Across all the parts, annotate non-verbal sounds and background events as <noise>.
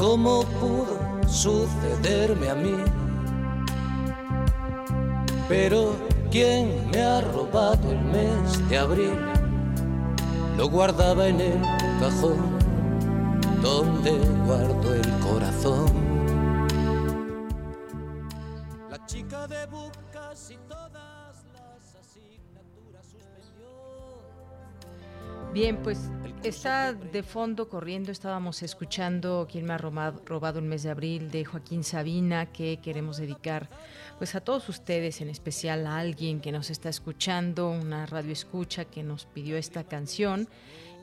¿Cómo pudo sucederme a mí? Pero ¿quién me ha robado el mes de abril? Lo guardaba en el cajón donde guardo el corazón. La chica de bucas y todas las asignaturas suspendió. Bien, pues Está de fondo corriendo, estábamos escuchando quién me ha robado, el mes de abril de Joaquín Sabina, que queremos dedicar pues a todos ustedes, en especial a alguien que nos está escuchando, una radio escucha que nos pidió esta canción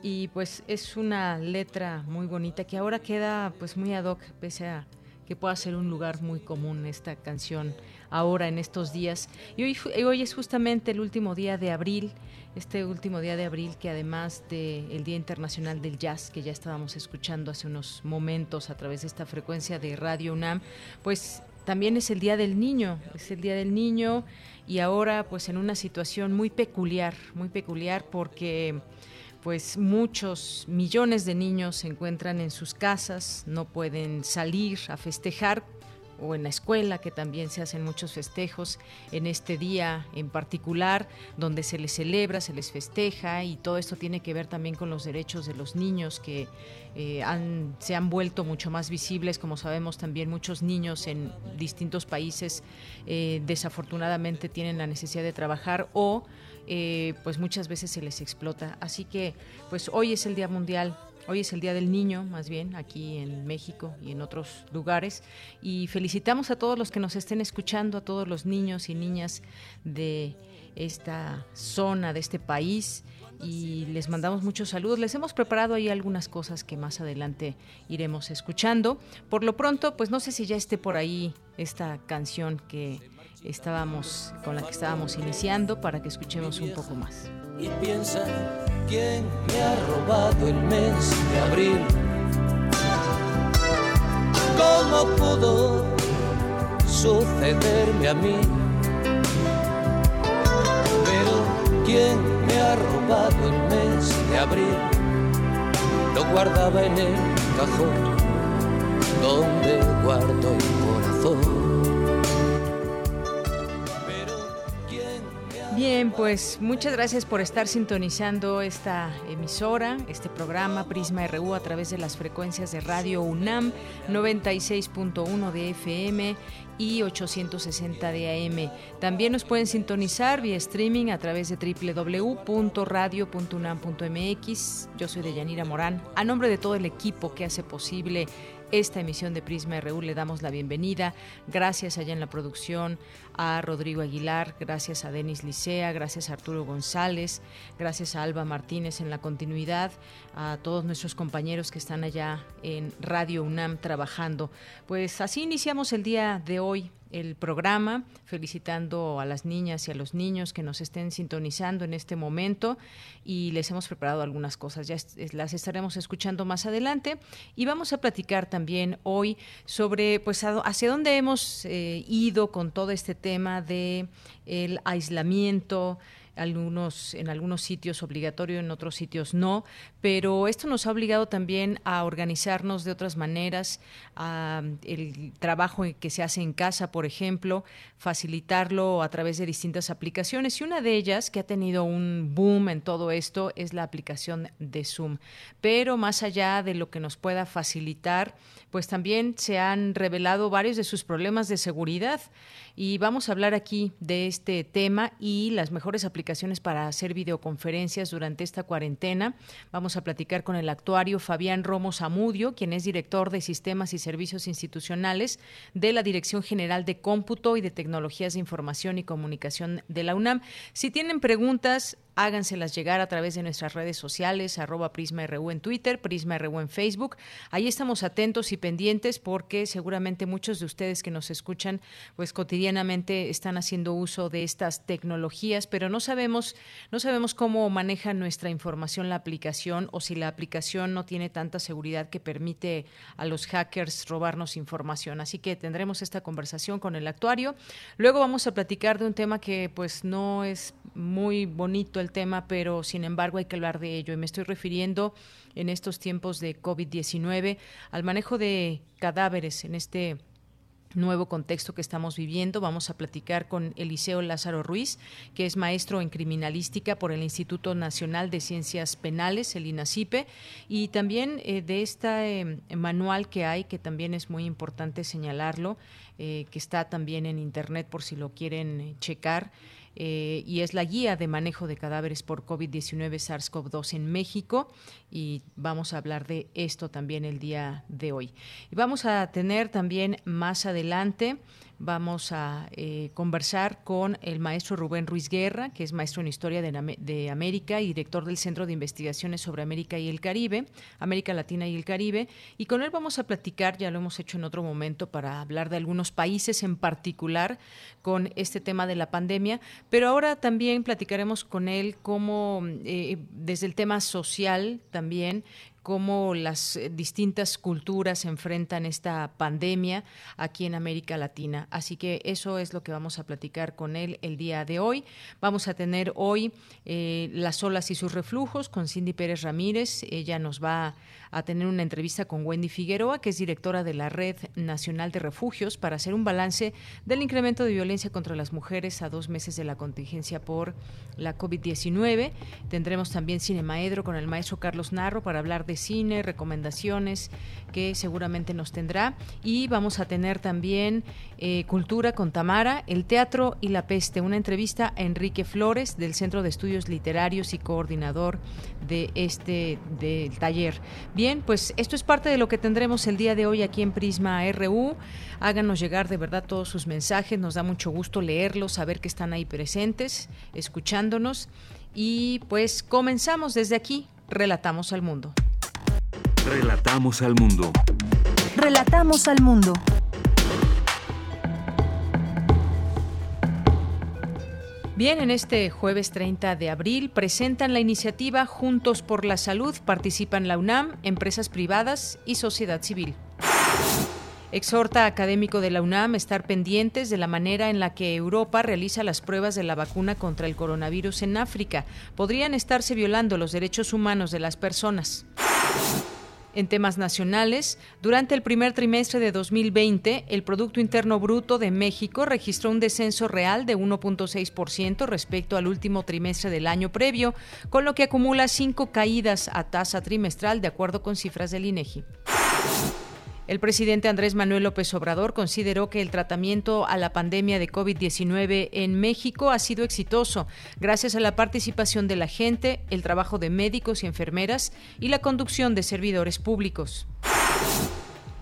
y pues es una letra muy bonita que ahora queda pues muy ad hoc, pese a que pueda ser un lugar muy común esta canción ahora en estos días. Y hoy, hoy es justamente el último día de abril este último día de abril que además del Día Internacional del Jazz que ya estábamos escuchando hace unos momentos a través de esta frecuencia de Radio UNAM, pues también es el Día del Niño, es el Día del Niño y ahora pues en una situación muy peculiar, muy peculiar porque pues muchos millones de niños se encuentran en sus casas, no pueden salir a festejar o en la escuela, que también se hacen muchos festejos en este día en particular, donde se les celebra, se les festeja y todo esto tiene que ver también con los derechos de los niños que eh, han, se han vuelto mucho más visibles. Como sabemos, también muchos niños en distintos países eh, desafortunadamente tienen la necesidad de trabajar o eh, pues muchas veces se les explota. Así que pues hoy es el Día Mundial Hoy es el Día del Niño, más bien, aquí en México y en otros lugares. Y felicitamos a todos los que nos estén escuchando, a todos los niños y niñas de esta zona, de este país. Y les mandamos muchos saludos. Les hemos preparado ahí algunas cosas que más adelante iremos escuchando. Por lo pronto, pues no sé si ya esté por ahí esta canción que estábamos con la que estábamos iniciando para que escuchemos un poco más. Y piensa quién me ha robado el mes de abril. ¿Cómo pudo sucederme a mí? Pero quién me ha robado el mes de abril? Lo guardaba en el cajón donde guardo el corazón. Bien, pues muchas gracias por estar sintonizando esta emisora, este programa Prisma RU a través de las frecuencias de Radio UNAM 96.1 de FM y 860 de AM. También nos pueden sintonizar vía streaming a través de www.radio.unam.mx. Yo soy Deyanira Morán. A nombre de todo el equipo que hace posible esta emisión de Prisma RU le damos la bienvenida. Gracias allá en la producción a Rodrigo Aguilar, gracias a Denis Licea, gracias a Arturo González, gracias a Alba Martínez en la continuidad, a todos nuestros compañeros que están allá en Radio UNAM trabajando. Pues así iniciamos el día de hoy el programa, felicitando a las niñas y a los niños que nos estén sintonizando en este momento y les hemos preparado algunas cosas, ya las estaremos escuchando más adelante y vamos a platicar también hoy sobre pues hacia dónde hemos eh, ido con todo este tema de el aislamiento, algunos, en algunos sitios obligatorio, en otros sitios no, pero esto nos ha obligado también a organizarnos de otras maneras, el trabajo que se hace en casa, por ejemplo, facilitarlo a través de distintas aplicaciones y una de ellas que ha tenido un boom en todo esto es la aplicación de Zoom. Pero más allá de lo que nos pueda facilitar, pues también se han revelado varios de sus problemas de seguridad y vamos a hablar aquí de este tema y las mejores aplicaciones para hacer videoconferencias durante esta cuarentena. Vamos a platicar con el actuario Fabián Romo Zamudio, quien es director de Sistemas y Servicios Institucionales de la Dirección General de Cómputo y de Tecnologías de Información y Comunicación de la UNAM. Si tienen preguntas, háganselas llegar a través de nuestras redes sociales, arroba PrismaRU en Twitter, PrismaRU en Facebook. Ahí estamos atentos y pendientes porque seguramente muchos de ustedes que nos escuchan pues cotidianamente están haciendo uso de estas tecnologías, pero no sabemos, no sabemos cómo maneja nuestra información la aplicación o si la aplicación no tiene tanta seguridad que permite a los hackers robarnos información. Así que tendremos esta conversación con el actuario. Luego vamos a platicar de un tema que pues no es muy bonito el tema, pero sin embargo hay que hablar de ello. Y me estoy refiriendo en estos tiempos de COVID-19 al manejo de cadáveres en este nuevo contexto que estamos viviendo. Vamos a platicar con Eliseo Lázaro Ruiz, que es maestro en criminalística por el Instituto Nacional de Ciencias Penales, el INACIPE, y también eh, de este manual que hay, que también es muy importante señalarlo, eh, que está también en Internet por si lo quieren checar. Eh, y es la guía de manejo de cadáveres por COVID-19 SARS-CoV-2 en México y vamos a hablar de esto también el día de hoy. Y vamos a tener también más adelante vamos a eh, conversar con el maestro Rubén Ruiz Guerra, que es maestro en Historia de, América y director del Centro de Investigaciones sobre América y el Caribe, América Latina y el Caribe, y con él vamos a platicar, ya lo hemos hecho en otro momento, para hablar de algunos países en particular con este tema de la pandemia, pero ahora también platicaremos con él cómo, eh, desde el tema social también, cómo las eh, distintas culturas enfrentan esta pandemia aquí en América Latina. Así que eso es lo que vamos a platicar con él el día de hoy. Vamos a tener hoy eh, las olas y sus reflujos con Cindy Pérez Ramírez. Ella nos va a tener una entrevista con Wendy Figueroa, que es directora de la Red Nacional de Refugios, para hacer un balance del incremento de violencia contra las mujeres a dos meses de la contingencia por la COVID-19. Tendremos también Cinemaedro con el maestro Carlos Narro para hablar de cine, recomendaciones que seguramente nos tendrá. Y vamos a tener también eh, Cultura con Tamara, el teatro y la peste, una entrevista a Enrique Flores del Centro de Estudios Literarios y coordinador de este del taller. Bien, pues esto es parte de lo que tendremos el día de hoy aquí en Prisma RU. Háganos llegar de verdad todos sus mensajes, nos da mucho gusto leerlos, saber que están ahí presentes, escuchándonos. Y pues comenzamos desde aquí, Relatamos al Mundo. Relatamos al Mundo. Relatamos al Mundo. Bien, en este jueves 30 de abril presentan la iniciativa Juntos por la Salud. Participan la UNAM, empresas privadas y sociedad civil. Exhorta a académico de la UNAM estar pendientes de la manera en la que Europa realiza las pruebas de la vacuna contra el coronavirus en África. Podrían estarse violando los derechos humanos de las personas. En temas nacionales, durante el primer trimestre de 2020, el Producto Interno Bruto de México registró un descenso real de 1.6% respecto al último trimestre del año previo, con lo que acumula cinco caídas a tasa trimestral, de acuerdo con cifras del INEGI. El presidente Andrés Manuel López Obrador consideró que el tratamiento a la pandemia de COVID-19 en México ha sido exitoso gracias a la participación de la gente, el trabajo de médicos y enfermeras y la conducción de servidores públicos.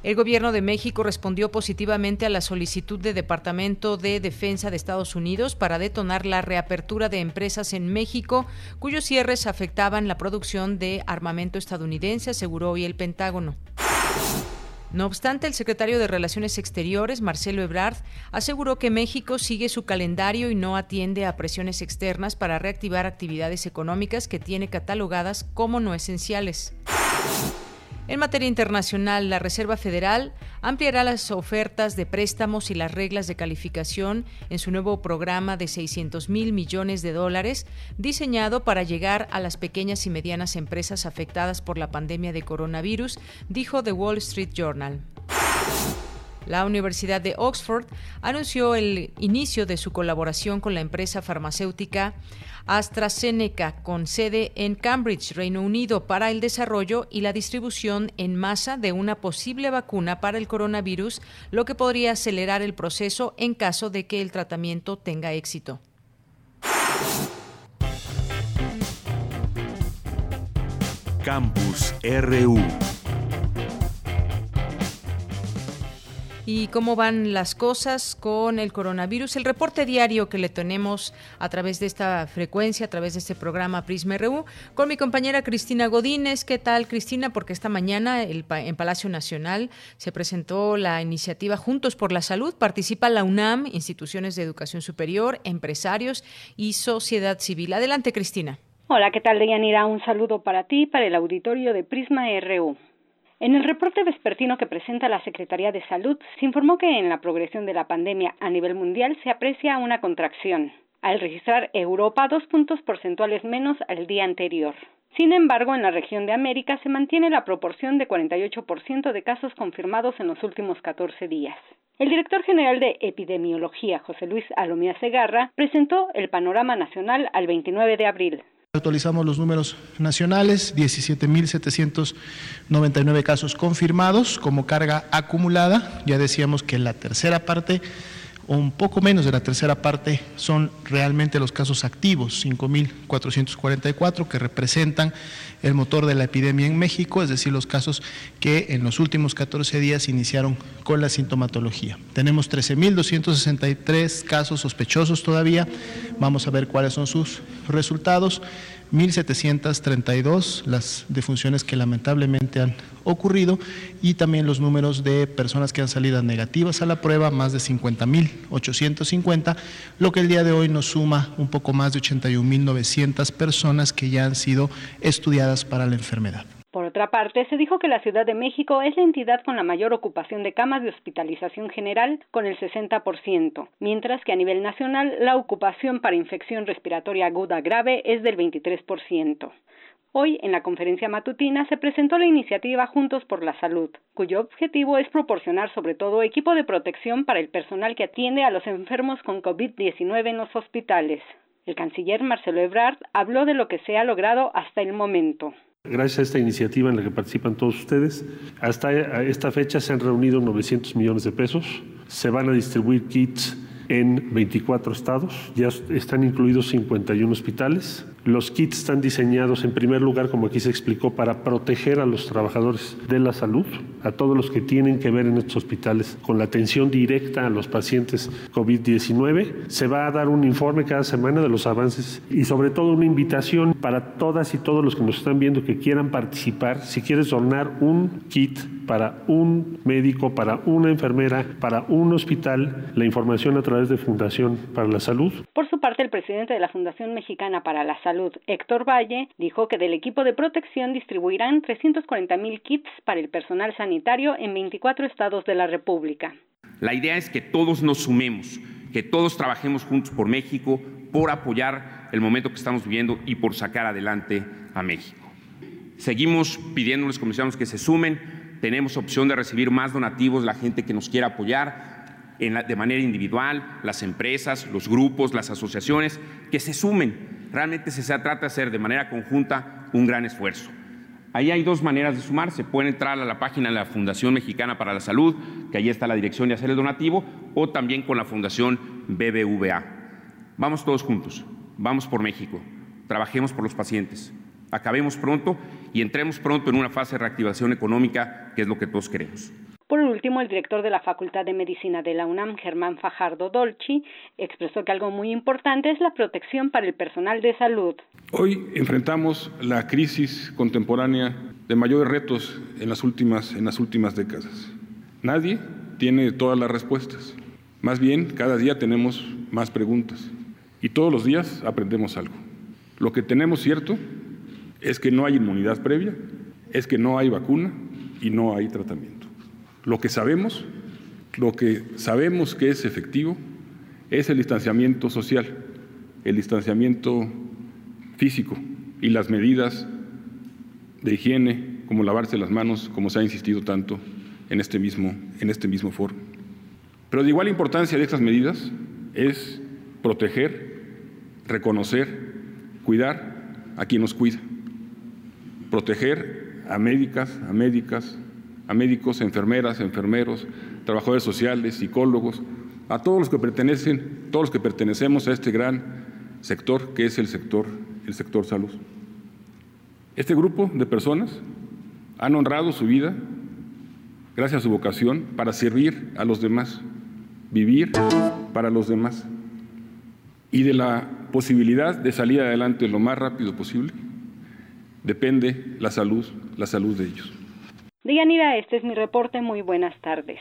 El gobierno de México respondió positivamente a la solicitud del Departamento de Defensa de Estados Unidos para detonar la reapertura de empresas en México cuyos cierres afectaban la producción de armamento estadounidense, aseguró hoy el Pentágono. No obstante, el secretario de Relaciones Exteriores, Marcelo Ebrard, aseguró que México sigue su calendario y no atiende a presiones externas para reactivar actividades económicas que tiene catalogadas como no esenciales. En materia internacional, la Reserva Federal ampliará las ofertas de préstamos y las reglas de calificación en su nuevo programa de 600 mil millones de dólares, diseñado para llegar a las pequeñas y medianas empresas afectadas por la pandemia de coronavirus, dijo The Wall Street Journal. La Universidad de Oxford anunció el inicio de su colaboración con la empresa farmacéutica AstraZeneca, con sede en Cambridge, Reino Unido, para el desarrollo y la distribución en masa de una posible vacuna para el coronavirus, lo que podría acelerar el proceso en caso de que el tratamiento tenga éxito. Campus RU y cómo van las cosas con el coronavirus. El reporte diario que le tenemos a través de esta frecuencia, a través de este programa Prisma RU, con mi compañera Cristina Godínez. ¿Qué tal, Cristina? Porque esta mañana el, en Palacio Nacional se presentó la iniciativa Juntos por la Salud. Participa la UNAM, instituciones de educación superior, empresarios y sociedad civil. Adelante, Cristina. Hola, ¿qué tal, Deyanira? Un saludo para ti para el auditorio de Prisma RU. En el reporte vespertino que presenta la Secretaría de Salud, se informó que en la progresión de la pandemia a nivel mundial se aprecia una contracción, al registrar Europa dos puntos porcentuales menos al día anterior. Sin embargo, en la región de América se mantiene la proporción de 48% de casos confirmados en los últimos 14 días. El director general de Epidemiología, José Luis Alomía Segarra, presentó el panorama nacional al 29 de abril. Actualizamos los números nacionales, 17.799 casos confirmados como carga acumulada. Ya decíamos que la tercera parte un poco menos de la tercera parte son realmente los casos activos, 5.444, que representan el motor de la epidemia en México, es decir, los casos que en los últimos 14 días iniciaron con la sintomatología. Tenemos 13.263 casos sospechosos todavía, vamos a ver cuáles son sus resultados. 1.732 las defunciones que lamentablemente han ocurrido y también los números de personas que han salido negativas a la prueba, más de 50.850, lo que el día de hoy nos suma un poco más de 81.900 personas que ya han sido estudiadas para la enfermedad. Por otra parte, se dijo que la Ciudad de México es la entidad con la mayor ocupación de camas de hospitalización general, con el 60%, mientras que a nivel nacional la ocupación para infección respiratoria aguda grave es del 23%. Hoy, en la conferencia matutina, se presentó la iniciativa Juntos por la Salud, cuyo objetivo es proporcionar sobre todo equipo de protección para el personal que atiende a los enfermos con COVID-19 en los hospitales. El canciller Marcelo Ebrard habló de lo que se ha logrado hasta el momento. Gracias a esta iniciativa en la que participan todos ustedes, hasta esta fecha se han reunido 900 millones de pesos. Se van a distribuir kits en 24 estados, ya están incluidos 51 hospitales. Los kits están diseñados en primer lugar, como aquí se explicó, para proteger a los trabajadores de la salud, a todos los que tienen que ver en estos hospitales con la atención directa a los pacientes COVID-19. Se va a dar un informe cada semana de los avances y sobre todo una invitación para todas y todos los que nos están viendo que quieran participar. Si quieres donar un kit para un médico, para una enfermera, para un hospital, la información a través de Fundación para la Salud. Por su parte, el presidente de la Fundación Mexicana para la Salud Héctor Valle, dijo que del equipo de protección distribuirán 340 mil kits para el personal sanitario en 24 estados de la República. La idea es que todos nos sumemos, que todos trabajemos juntos por México, por apoyar el momento que estamos viviendo y por sacar adelante a México. Seguimos pidiéndoles, comisarios, que se sumen. Tenemos opción de recibir más donativos, la gente que nos quiera apoyar. de manera individual, las empresas, los grupos, las asociaciones, que se sumen realmente se trata de hacer de manera conjunta un gran esfuerzo. Ahí hay dos maneras de sumarse. Pueden entrar a la página de la Fundación Mexicana para la Salud, que ahí está la dirección y hacer el donativo, o también con la Fundación BBVA. Vamos todos juntos, vamos por México, trabajemos por los pacientes, acabemos pronto y entremos pronto en una fase de reactivación económica, que es lo que todos queremos. Por último, el director de la Facultad de Medicina de la UNAM, Germán Fajardo Dolci, expresó que algo muy importante es la protección para el personal de salud. Hoy enfrentamos la crisis contemporánea de mayores retos en las últimas, en las últimas décadas. Nadie tiene todas las respuestas. Más bien, cada día tenemos más preguntas y todos los días aprendemos algo. Lo que tenemos cierto es que no hay inmunidad previa, es que no hay vacuna y no hay tratamiento. Lo que sabemos, lo que sabemos que es efectivo, es el distanciamiento social, el distanciamiento físico y las medidas de higiene, como lavarse las manos, como se ha insistido tanto en este mismo, en este mismo foro. Pero de igual importancia de estas medidas es proteger, reconocer, cuidar a quien nos cuida, proteger a médicas, a médicas, a médicos, enfermeras, enfermeros, trabajadores sociales, psicólogos, a todos los que pertenecen, todos los que pertenecemos a este gran sector que es el sector, el sector salud. Este grupo de personas han honrado su vida gracias a su vocación para servir a los demás, vivir para los demás y de la posibilidad de salir adelante lo más rápido posible depende la salud, la salud de ellos. Dianira, este es mi reporte. Muy buenas tardes.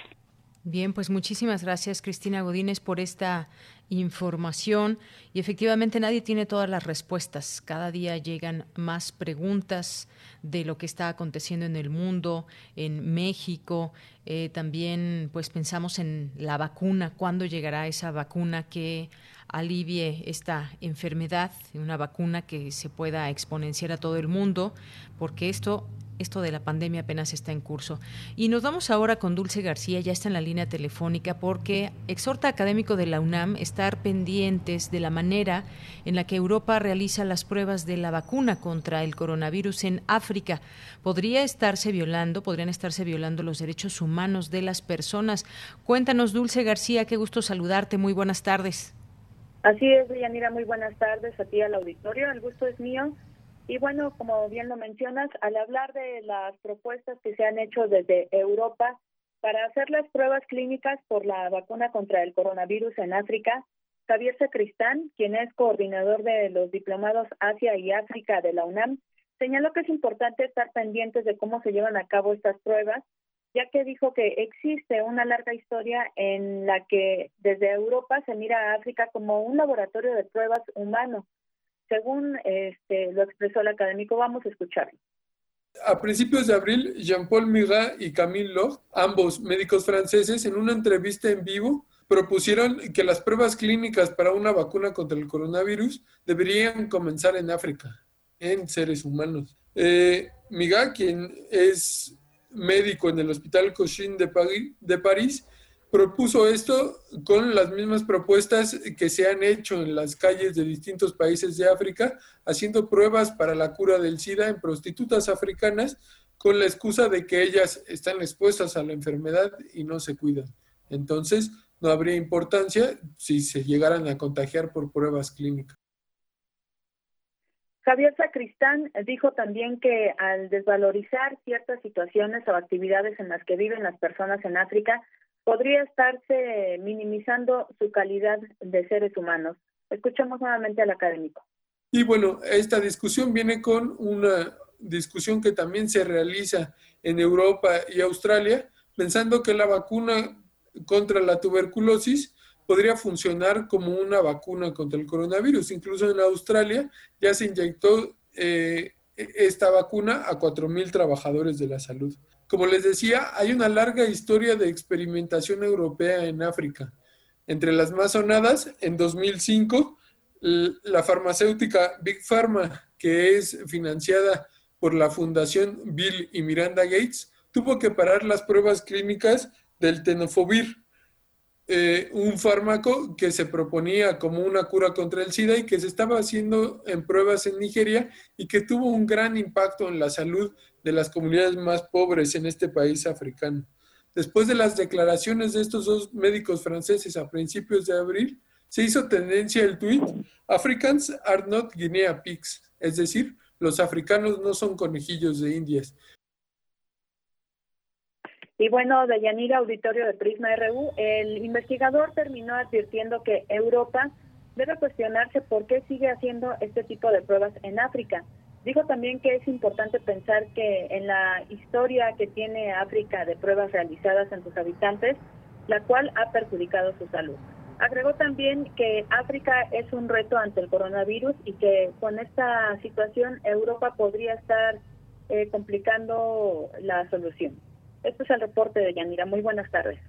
Bien, pues muchísimas gracias Cristina Godínez por esta información y efectivamente nadie tiene todas las respuestas. Cada día llegan más preguntas de lo que está aconteciendo en el mundo, en México. Eh, también pues pensamos en la vacuna, cuándo llegará esa vacuna que alivie esta enfermedad, una vacuna que se pueda exponenciar a todo el mundo, porque esto esto de la pandemia apenas está en curso. Y nos vamos ahora con Dulce García, ya está en la línea telefónica, porque exhorta académico de la UNAM estar pendientes de la manera en la que Europa realiza las pruebas de la vacuna contra el coronavirus en África. Podría estarse violando, podrían estarse violando los derechos humanos de las personas. Cuéntanos, Dulce García, qué gusto saludarte. Muy buenas tardes. Así es, Yanira, muy buenas tardes a ti al auditorio. El gusto es mío. Y bueno, como bien lo mencionas, al hablar de las propuestas que se han hecho desde Europa para hacer las pruebas clínicas por la vacuna contra el coronavirus en África, Javier Sacristán, quien es coordinador de los diplomados Asia y África de la UNAM, señaló que es importante estar pendientes de cómo se llevan a cabo estas pruebas, ya que dijo que existe una larga historia en la que desde Europa se mira a África como un laboratorio de pruebas humano según este, lo expresó el académico, vamos a escucharlo. A principios de abril, Jean-Paul Mirat y Camille Loch, ambos médicos franceses, en una entrevista en vivo, propusieron que las pruebas clínicas para una vacuna contra el coronavirus deberían comenzar en África, en seres humanos. Eh, Migat, quien es médico en el Hospital Cochin de París, propuso esto con las mismas propuestas que se han hecho en las calles de distintos países de África, haciendo pruebas para la cura del SIDA en prostitutas africanas con la excusa de que ellas están expuestas a la enfermedad y no se cuidan. Entonces, no habría importancia si se llegaran a contagiar por pruebas clínicas. Javier Sacristán dijo también que al desvalorizar ciertas situaciones o actividades en las que viven las personas en África, podría estarse minimizando su calidad de seres humanos. Escuchamos nuevamente al académico. Y bueno, esta discusión viene con una discusión que también se realiza en Europa y Australia, pensando que la vacuna contra la tuberculosis podría funcionar como una vacuna contra el coronavirus. Incluso en Australia ya se inyectó eh, esta vacuna a 4.000 trabajadores de la salud. Como les decía, hay una larga historia de experimentación europea en África. Entre las más sonadas, en 2005, la farmacéutica Big Pharma, que es financiada por la Fundación Bill y Miranda Gates, tuvo que parar las pruebas clínicas del tenofovir, eh, un fármaco que se proponía como una cura contra el SIDA y que se estaba haciendo en pruebas en Nigeria y que tuvo un gran impacto en la salud de las comunidades más pobres en este país africano. Después de las declaraciones de estos dos médicos franceses a principios de abril, se hizo tendencia el tuit Africans are not Guinea pigs, es decir, los africanos no son conejillos de indias. Y bueno, de Yanira Auditorio de Prisma RU, el investigador terminó advirtiendo que Europa debe cuestionarse por qué sigue haciendo este tipo de pruebas en África. Dijo también que es importante pensar que en la historia que tiene África de pruebas realizadas en sus habitantes, la cual ha perjudicado su salud. Agregó también que África es un reto ante el coronavirus y que con esta situación Europa podría estar eh, complicando la solución. Este es el reporte de Yanira. Muy buenas tardes.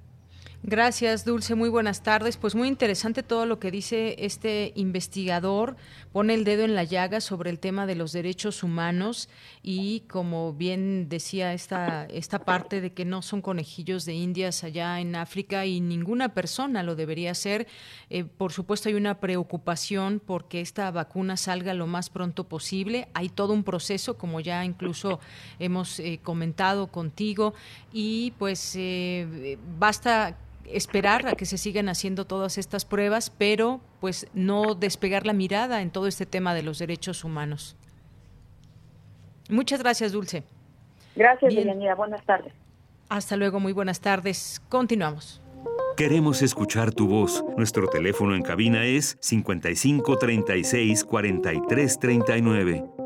Gracias, Dulce. Muy buenas tardes. Pues muy interesante todo lo que dice este investigador. Pone el dedo en la llaga sobre el tema de los derechos humanos y, como bien decía esta, esta parte de que no son conejillos de indias allá en África y ninguna persona lo debería hacer. Eh, por supuesto, hay una preocupación porque esta vacuna salga lo más pronto posible. Hay todo un proceso, como ya incluso hemos eh, comentado contigo, y pues eh, basta esperar a que se sigan haciendo todas estas pruebas, pero pues no despegar la mirada en todo este tema de los derechos humanos. Muchas gracias, Dulce. Gracias, Deyanira. Buenas tardes. Hasta luego, muy buenas tardes. Continuamos. Queremos escuchar tu voz. Nuestro teléfono en cabina es 55 36 43 39.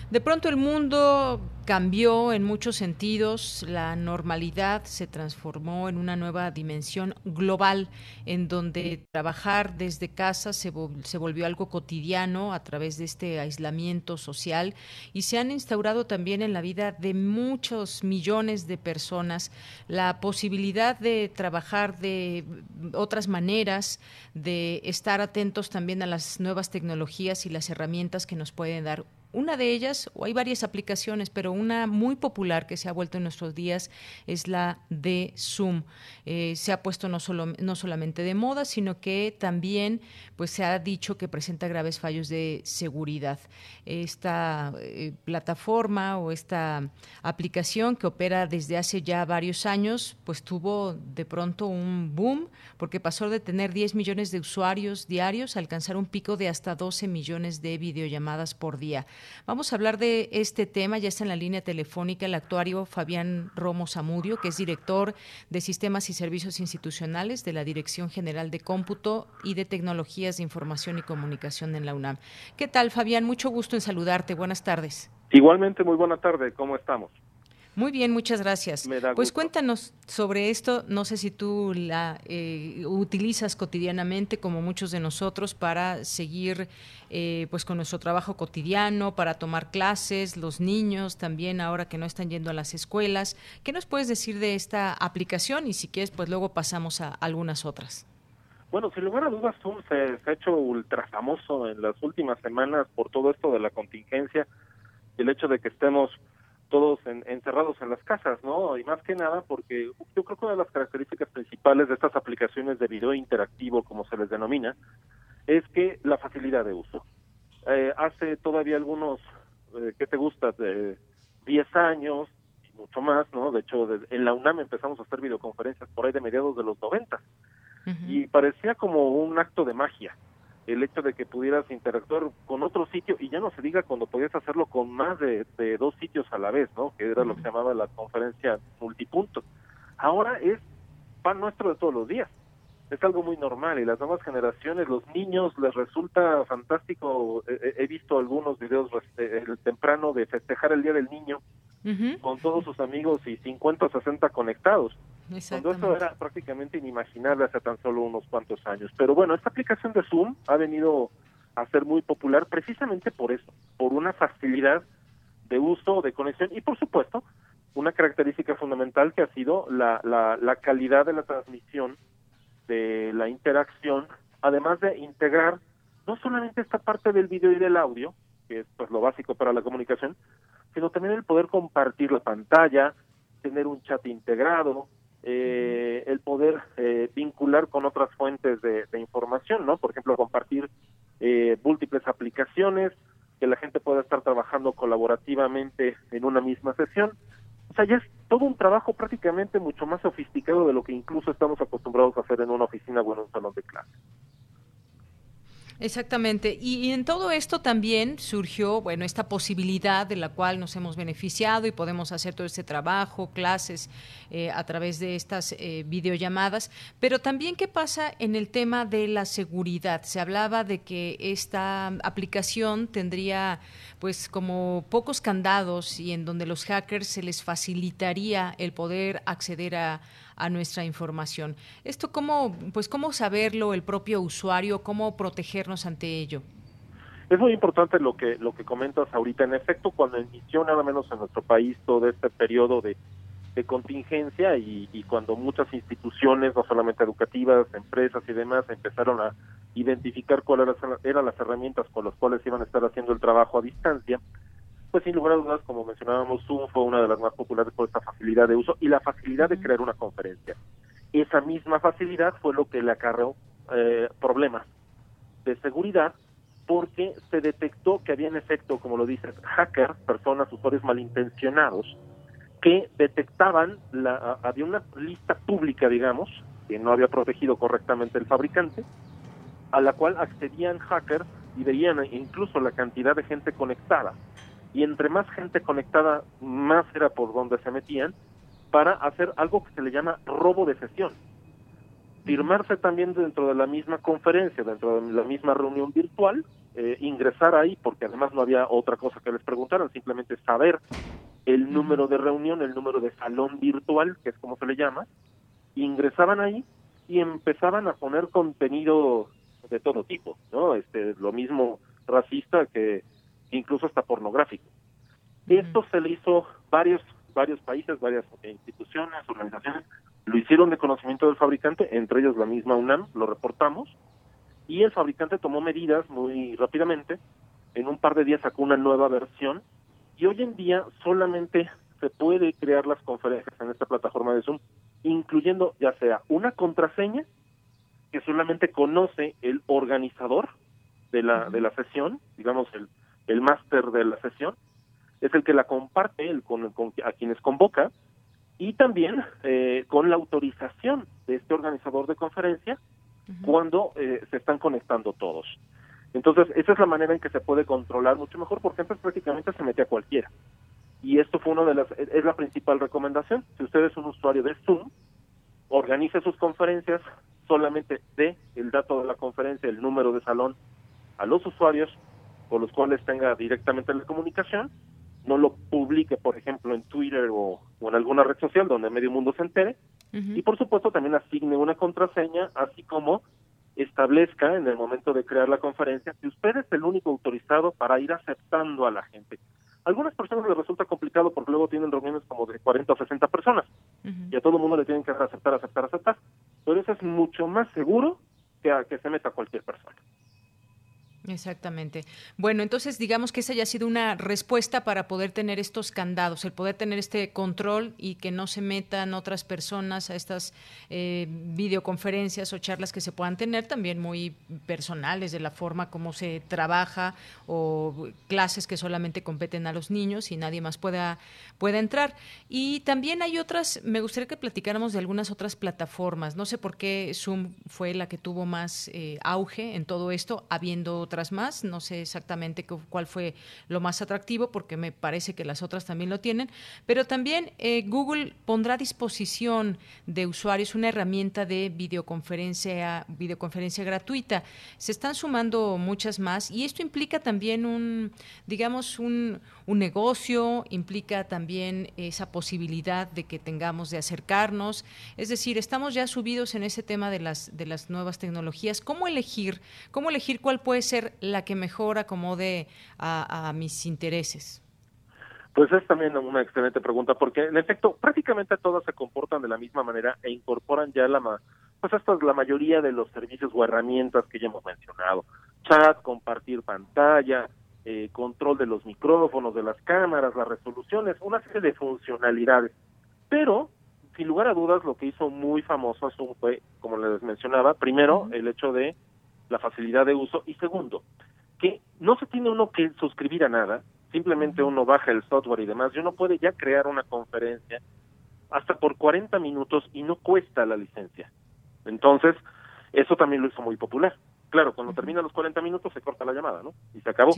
De pronto el mundo cambió en muchos sentidos, la normalidad se transformó en una nueva dimensión global en donde trabajar desde casa se, se, volvió algo cotidiano a través de este aislamiento social y se han instaurado también en la vida de muchos millones de personas la posibilidad de trabajar de otras maneras, de estar atentos también a las nuevas tecnologías y las herramientas que nos pueden dar una de ellas, o hay varias aplicaciones, pero una muy popular que se ha vuelto en nuestros días es la de Zoom. Eh, se ha puesto no, solo, no solamente de moda, sino que también pues, se ha dicho que presenta graves fallos de seguridad. Esta eh, plataforma o esta aplicación que opera desde hace ya varios años, pues tuvo de pronto un boom, porque pasó de tener 10 millones de usuarios diarios a alcanzar un pico de hasta 12 millones de videollamadas por día. Vamos a hablar de este tema, ya está en la línea telefónica el actuario Fabián Romo Zamudio, que es director de Sistemas y Servicios Institucionales de la Dirección General de Cómputo y de Tecnologías de Información y Comunicación en la UNAM. ¿Qué tal, Fabián? Mucho gusto en saludarte. Buenas tardes. Igualmente, muy buena tarde. ¿Cómo estamos? Muy bien, muchas gracias. pues cuéntanos sobre esto. No sé si tú la eh, utilizas cotidianamente, como muchos de nosotros, para seguir eh, pues con nuestro trabajo cotidiano, para tomar clases, los niños también ahora que no están yendo a las escuelas. ¿Qué nos puedes decir de esta aplicación? Y si quieres, pues luego pasamos a algunas otras. Bueno, sin lugar a dudas, Zoom se, se ha hecho ultra famoso en las últimas semanas por todo esto de la contingencia, el hecho de que estemos todos encerrados en las casas, ¿no? Y más que nada porque yo creo que una de las características principales de estas aplicaciones de video interactivo, como se les denomina, es que la facilidad de uso. Eh, hace todavía algunos, eh, ¿qué te gusta? De 10 años y mucho más, ¿no? De hecho, en la UNAM empezamos a hacer videoconferencias por ahí de mediados de los 90 y parecía como un acto de magia el hecho de que pudieras interactuar con otro sitio y ya no se diga cuando podías hacerlo con más de, dos sitios a la vez, ¿no? Que era lo que se llamaba la conferencia multipunto. Ahora es pan nuestro de todos los días. Es algo muy normal y las nuevas generaciones, los niños les resulta fantástico. He, visto algunos videos eh, el temprano de festejar el Día del Niño con todos sus amigos y 50 o 60 conectados. Cuando eso era prácticamente inimaginable hace tan solo unos cuantos años. Pero bueno, esta aplicación de Zoom ha venido a ser muy popular precisamente por eso, por una facilidad de uso, de conexión y por supuesto una característica fundamental que ha sido la, la, la calidad de la transmisión, de la interacción, además de integrar no solamente esta parte del video y del audio, que es pues lo básico para la comunicación, sino también el poder compartir la pantalla, tener un chat integrado, eh, el poder eh, vincular con otras fuentes de, información, ¿no? Por ejemplo, compartir eh, múltiples aplicaciones, que la gente pueda estar trabajando colaborativamente en una misma sesión. O sea, ya es todo un trabajo prácticamente mucho más sofisticado de lo que incluso estamos acostumbrados a hacer en una oficina o en un salón de clase. Exactamente. Y, en todo esto también surgió, bueno, esta posibilidad de la cual nos hemos beneficiado y podemos hacer todo este trabajo, clases eh, a través de estas eh, videollamadas. Pero también, ¿qué pasa en el tema de la seguridad? Se hablaba de que esta aplicación tendría, pues, como pocos candados y en donde los hackers se les facilitaría el poder acceder a a nuestra información. Esto cómo, pues cómo saberlo el propio usuario, cómo protegernos ante ello. Es muy importante lo que lo que comentas ahorita. En efecto, cuando inició nada menos en nuestro país todo este periodo de, contingencia y, y, cuando muchas instituciones, no solamente educativas, empresas y demás, empezaron a identificar cuáles eran las herramientas con las cuales iban a estar haciendo el trabajo a distancia, pues sin lugar a dudas, como mencionábamos, Zoom fue una de las más populares por esta facilidad de uso y la facilidad de crear una conferencia. Esa misma facilidad fue lo que le acarreó eh, problemas de seguridad porque se detectó que había en efecto, como lo dices, hackers, personas, usuarios malintencionados, que detectaban, la, había una lista pública, digamos, que no había protegido correctamente el fabricante, a la cual accedían hackers y veían incluso la cantidad de gente conectada. Y entre más gente conectada, más era por donde se metían para hacer algo que se le llama robo de sesión. Firmarse también dentro de la misma conferencia, dentro de la misma reunión virtual, eh, ingresar ahí, porque además no había otra cosa que les preguntaran, simplemente saber el número de reunión, el número de salón virtual, que es como se le llama, ingresaban ahí y empezaban a poner contenido de todo tipo, ¿no? Este, lo mismo racista que incluso hasta pornográfico. Esto se le hizo varios varios países, varias instituciones, organizaciones, lo hicieron de conocimiento del fabricante, entre ellos la misma UNAM, lo reportamos, y el fabricante tomó medidas muy rápidamente, en un par de días sacó una nueva versión, y hoy en día solamente se puede crear las conferencias en esta plataforma de Zoom, incluyendo ya sea una contraseña que solamente conoce el organizador de la, de la sesión, digamos el, el máster de la sesión, es el que la comparte el, con, a quienes convoca y también eh, con la autorización de este organizador de conferencia cuando eh, se están conectando todos. Entonces, esa es la manera en que se puede controlar mucho mejor, porque antes prácticamente se metía cualquiera. Y esto fue una de las, es la principal recomendación. Si usted es un usuario de Zoom, organice sus conferencias, solamente dé el dato de la conferencia, el número de salón a los usuarios con los cuales tenga directamente la comunicación no lo publique, por ejemplo, en Twitter o, en alguna red social donde medio mundo se entere. Y por supuesto también asigne una contraseña, así como establezca en el momento de crear la conferencia que usted es el único autorizado para ir aceptando a la gente. A algunas personas les resulta complicado porque luego tienen reuniones como de 40 o 60 personas y a todo el mundo le tienen que aceptar, aceptar, aceptar. Pero eso es mucho más seguro que a que se meta cualquier persona. Exactamente. Bueno, entonces digamos que esa haya sido una respuesta para poder tener estos candados, el poder tener este control y que no se metan otras personas a estas eh, videoconferencias o charlas que se puedan tener, también muy personales de la forma como se trabaja o clases que solamente competen a los niños y nadie más pueda, pueda entrar. Y también hay otras, me gustaría que platicáramos de algunas otras plataformas. No sé por qué Zoom fue la que tuvo más eh, auge en todo esto, habiendo otras más. No sé exactamente cuál fue lo más atractivo porque me parece que las otras también lo tienen. Pero también eh, Google pondrá a disposición de usuarios una herramienta de videoconferencia, videoconferencia gratuita. Se están sumando muchas más y esto implica también un, digamos, un, un negocio, implica también esa posibilidad de que tengamos de acercarnos. Es decir, estamos ya subidos en ese tema de las, de las nuevas tecnologías. ¿Cómo elegir? ¿Cómo elegir cuál puede ser la que mejor acomode a, mis intereses? Pues es también una excelente pregunta, porque en efecto prácticamente todas se comportan de la misma manera e incorporan ya la pues esta es la mayoría de los servicios o herramientas que ya hemos mencionado. Chat, compartir pantalla, eh, control de los micrófonos, de las cámaras, las resoluciones, una serie de funcionalidades. Pero, sin lugar a dudas, lo que hizo muy famoso Zoom fue, como les mencionaba, primero el hecho de la facilidad de uso y segundo, que no se tiene uno que suscribir a nada, simplemente uno baja el software y demás, y uno puede ya crear una conferencia hasta por 40 minutos y no cuesta la licencia. Entonces, eso también lo hizo muy popular. Claro, cuando termina los 40 minutos se corta la llamada, ¿no? Y se acabó.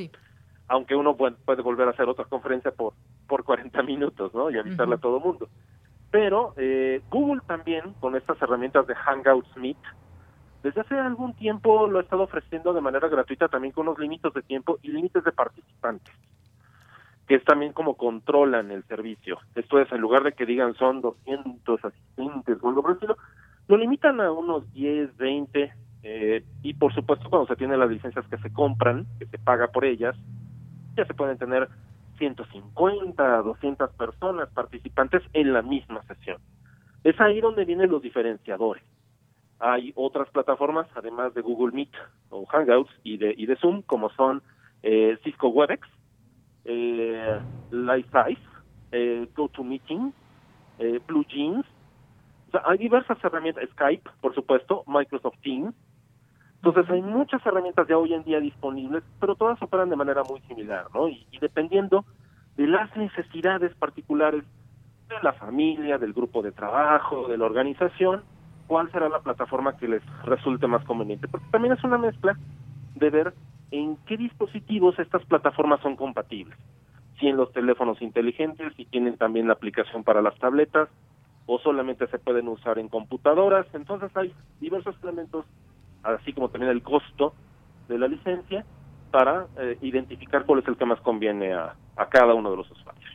Aunque uno puede, volver a hacer otra conferencia por, por 40 minutos, ¿no? Y avisarle a todo el mundo. Pero eh, Google también, con estas herramientas de Hangouts Meet, desde hace algún tiempo lo ha estado ofreciendo de manera gratuita también con unos límites de tiempo y límites de participantes, que es también como controlan el servicio. Esto es, en lugar de que digan son 200 asistentes o algo por el estilo, lo limitan a unos 10, 20, eh, y por supuesto cuando se tienen las licencias que se compran, que se paga por ellas, ya se pueden tener 150, 200 personas participantes en la misma sesión. Es ahí donde vienen los diferenciadores. Hay otras plataformas, además de Google Meet o Hangouts y de, y de Zoom, como son eh, Cisco WebEx, eh, LifeSize, eh, GoToMeeting, eh, BlueJeans. O sea, hay diversas herramientas, Skype, por supuesto, Microsoft Teams. Entonces hay muchas herramientas ya hoy en día disponibles, pero todas operan de manera muy similar, ¿no? Y, dependiendo de las necesidades particulares de la familia, del grupo de trabajo, de la organización, cuál será la plataforma que les resulte más conveniente. Porque también es una mezcla de ver en qué dispositivos estas plataformas son compatibles. Si en los teléfonos inteligentes, si tienen también la aplicación para las tabletas, o solamente se pueden usar en computadoras. Entonces hay diversos elementos así como también el costo de la licencia para eh, identificar cuál es el que más conviene a, a cada uno de los usuarios.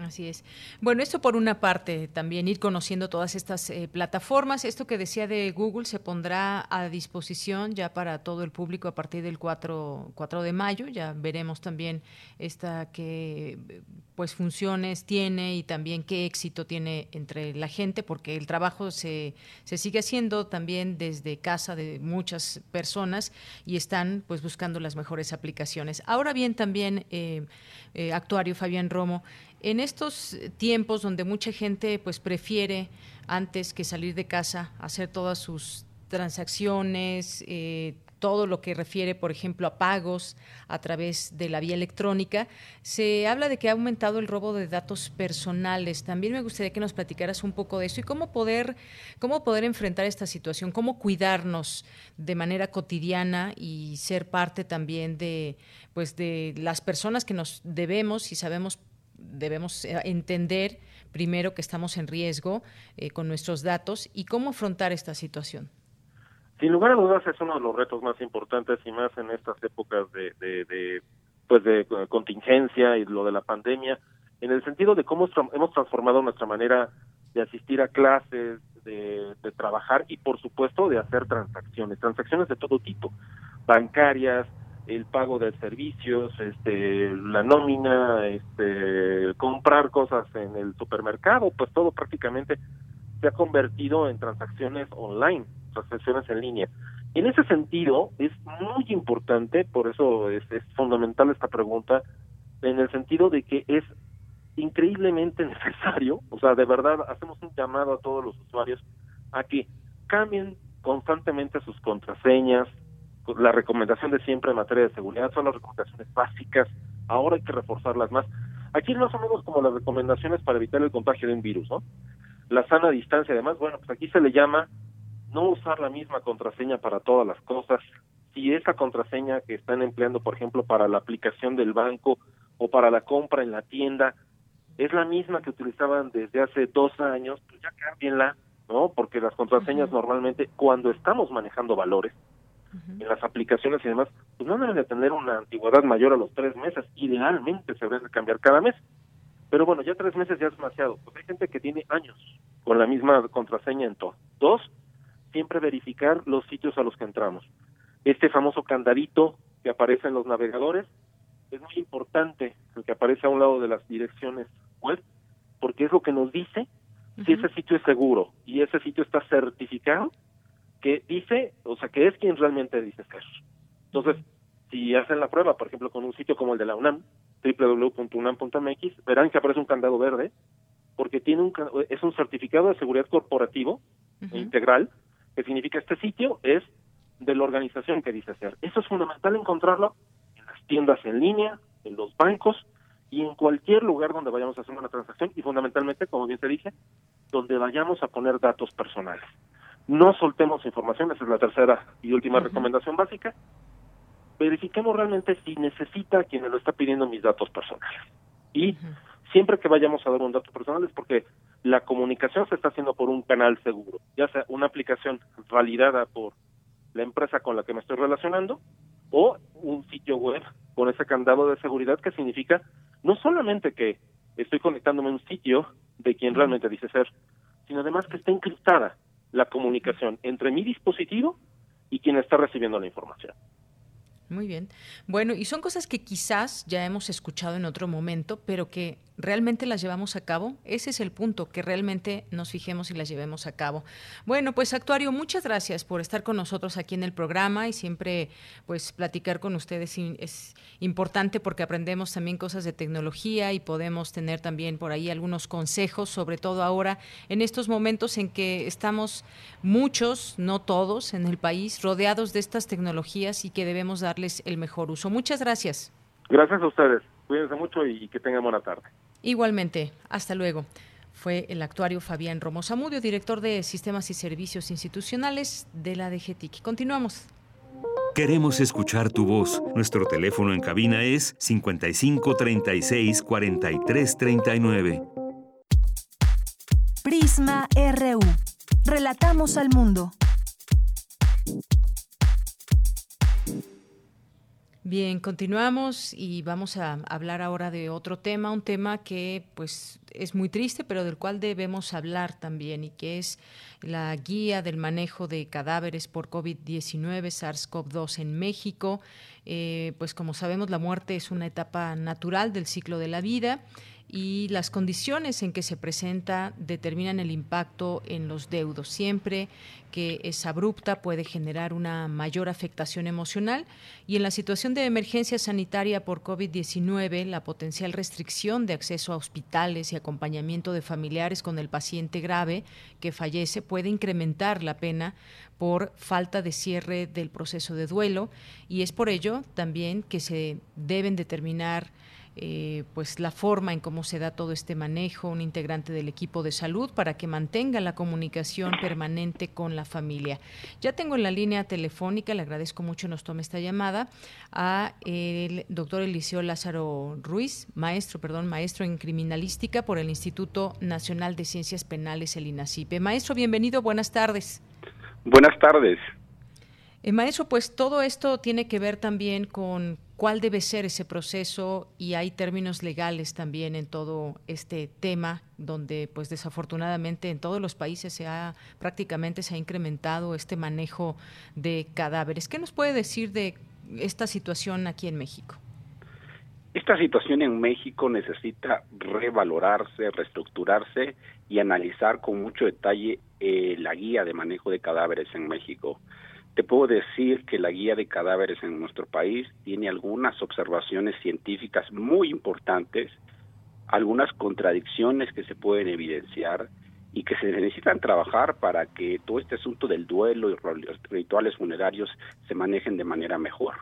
Así es. Bueno, esto por una parte, también ir conociendo todas estas eh, plataformas. Esto que decía de Google se pondrá a disposición ya para todo el público a partir del 4, 4 de mayo. Ya veremos también esta que pues funciones tiene y también qué éxito tiene entre la gente, porque el trabajo se, se sigue haciendo también desde casa de muchas personas y están pues buscando las mejores aplicaciones. Ahora bien, también, eh, eh, actuario Fabián Romo, en estos tiempos donde mucha gente pues prefiere antes que salir de casa hacer todas sus transacciones, eh, todo lo que refiere, por ejemplo, a pagos a través de la vía electrónica, se habla de que ha aumentado el robo de datos personales. También me gustaría que nos platicaras un poco de eso y cómo poder, cómo poder enfrentar esta situación, cómo cuidarnos de manera cotidiana y ser parte también de, pues, de las personas que nos debemos y sabemos debemos eh, entender primero que estamos en riesgo eh, con nuestros datos y cómo afrontar esta situación. Sin lugar a dudas es uno de los retos más importantes y más en estas épocas de, pues de contingencia y lo de la pandemia, en el sentido de cómo hemos transformado nuestra manera de asistir a clases, de trabajar y por supuesto de hacer transacciones, transacciones de todo tipo, bancarias, el pago de servicios, este, la nómina, este, comprar cosas en el supermercado, pues todo prácticamente se ha convertido en transacciones online, transacciones en línea. En ese sentido, es muy importante, por eso es, es fundamental esta pregunta, en el sentido de que es increíblemente <laughs> necesario, o sea, de verdad hacemos un llamado a todos los usuarios a que cambien constantemente sus contraseñas, la recomendación de siempre en materia de seguridad son las recomendaciones básicas, ahora hay que reforzarlas más. Aquí más o menos como las recomendaciones para evitar el contagio de un virus, ¿no? La sana distancia, además, bueno, pues aquí se le llama no usar la misma contraseña para todas las cosas. Si esa contraseña que están empleando, por ejemplo, para la aplicación del banco o para la compra en la tienda, es la misma que utilizaban desde hace dos años, pues ya cámbienla, ¿no? Porque las contraseñas normalmente, cuando estamos manejando valores, en las aplicaciones y demás, pues no deben de tener una antigüedad mayor a los tres meses. Idealmente se debe cambiar cada mes. Pero bueno, ya tres meses ya es demasiado. Pues hay gente que tiene años con la misma contraseña en todo. Dos, siempre verificar los sitios a los que entramos. Este famoso candadito que aparece en los navegadores es muy importante, el que aparece a un lado de las direcciones web, porque es lo que nos dice si ese sitio es seguro y ese sitio está certificado que dice, o sea, que es quien realmente dice ser. Entonces, si hacen la prueba, por ejemplo, con un sitio como el de la UNAM, www.unam.mx, verán que aparece un candado verde, porque tiene un es un certificado de seguridad corporativo integral, que significa este sitio es de la organización que dice ser. Eso es fundamental encontrarlo en las tiendas en línea, en los bancos y en cualquier lugar donde vayamos a hacer una transacción y fundamentalmente, como bien se dice, donde vayamos a poner datos personales. No soltemos información, esa es la tercera y última recomendación básica. Verifiquemos realmente si necesita quien me lo está pidiendo mis datos personales. Y siempre que vayamos a dar un dato personal es porque la comunicación se está haciendo por un canal seguro, ya sea una aplicación validada por la empresa con la que me estoy relacionando o un sitio web con ese candado de seguridad que significa no solamente que estoy conectándome a un sitio de quien realmente dice ser, sino además que está encriptada la comunicación entre mi dispositivo y quien está recibiendo la información. Muy bien. Bueno, y son cosas que quizás ya hemos escuchado en otro momento, pero que ¿realmente las llevamos a cabo? Ese es el punto, que realmente nos fijemos y las llevemos a cabo. Bueno, pues actuario, muchas gracias por estar con nosotros aquí en el programa y siempre pues platicar con ustedes es importante porque aprendemos también cosas de tecnología y podemos tener también por ahí algunos consejos, sobre todo ahora en estos momentos en que estamos muchos, no todos, en el país rodeados de estas tecnologías y que debemos darles el mejor uso. Muchas gracias. Gracias a ustedes. Cuídense mucho y que tengan buena tarde. Igualmente, hasta luego. Fue el actuario Fabián Romosamudio, director de Sistemas y Servicios Institucionales de la DGTIC. Continuamos. Queremos escuchar tu voz. Nuestro teléfono en cabina es 55 36 43 39. Prisma RU. Relatamos al mundo. Bien, continuamos y vamos a hablar ahora de otro tema, un tema que pues es muy triste, pero del cual debemos hablar también y que es la guía del manejo de cadáveres por COVID-19 SARS-CoV-2 en México. Eh, pues como sabemos, la muerte es una etapa natural del ciclo de la vida y las condiciones en que se presenta determinan el impacto en los deudos. Siempre que es abrupta puede generar una mayor afectación emocional y en la situación de emergencia sanitaria por COVID-19, la potencial restricción de acceso a hospitales y acompañamiento de familiares con el paciente grave que fallece puede incrementar la pena por falta de cierre del proceso de duelo y es por ello también que se deben determinar eh, pues la forma en cómo se da todo este manejo, un integrante del equipo de salud para que mantenga la comunicación permanente con la familia. Ya tengo en la línea telefónica, le agradezco mucho nos tome esta llamada, a el doctor Eliseo Lázaro Ruiz, maestro, perdón, maestro en criminalística por el Instituto Nacional de Ciencias Penales, el INACIPE. Maestro, bienvenido, buenas tardes. Buenas tardes. Eh, maestro, pues todo esto tiene que ver también con cuál debe ser ese proceso y hay términos legales también en todo este tema donde pues desafortunadamente en todos los países se ha prácticamente se ha incrementado este manejo de cadáveres. ¿Qué nos puede decir de esta situación aquí en México? Esta situación en México necesita revalorarse, reestructurarse y analizar con mucho detalle eh, la guía de manejo de cadáveres en México. Te puedo decir que la guía de cadáveres en nuestro país tiene algunas observaciones científicas muy importantes, algunas contradicciones que se pueden evidenciar y que se necesitan trabajar para que todo este asunto del duelo y rituales funerarios se manejen de manera mejor.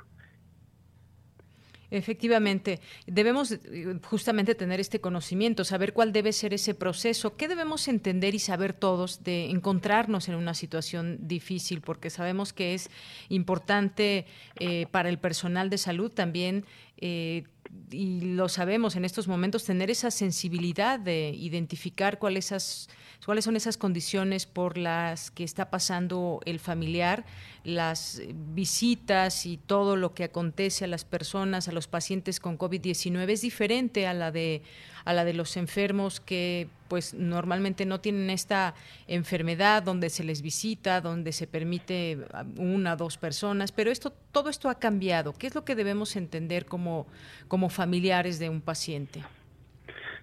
Efectivamente, debemos eh, justamente tener este conocimiento, saber cuál debe ser ese proceso, qué debemos entender y saber todos de encontrarnos en una situación difícil, porque sabemos que es importante eh, para el personal de salud también eh, y lo sabemos en estos momentos, tener esa sensibilidad de identificar cuáles, esas, cuáles son esas condiciones por las que está pasando el familiar, las visitas y todo lo que acontece a las personas, a los pacientes con COVID-19 es diferente a la de a la de los enfermos que pues normalmente no tienen esta enfermedad donde se les visita, donde se permite una o dos personas, pero esto todo esto ha cambiado. ¿Qué es lo que debemos entender como como familiares de un paciente?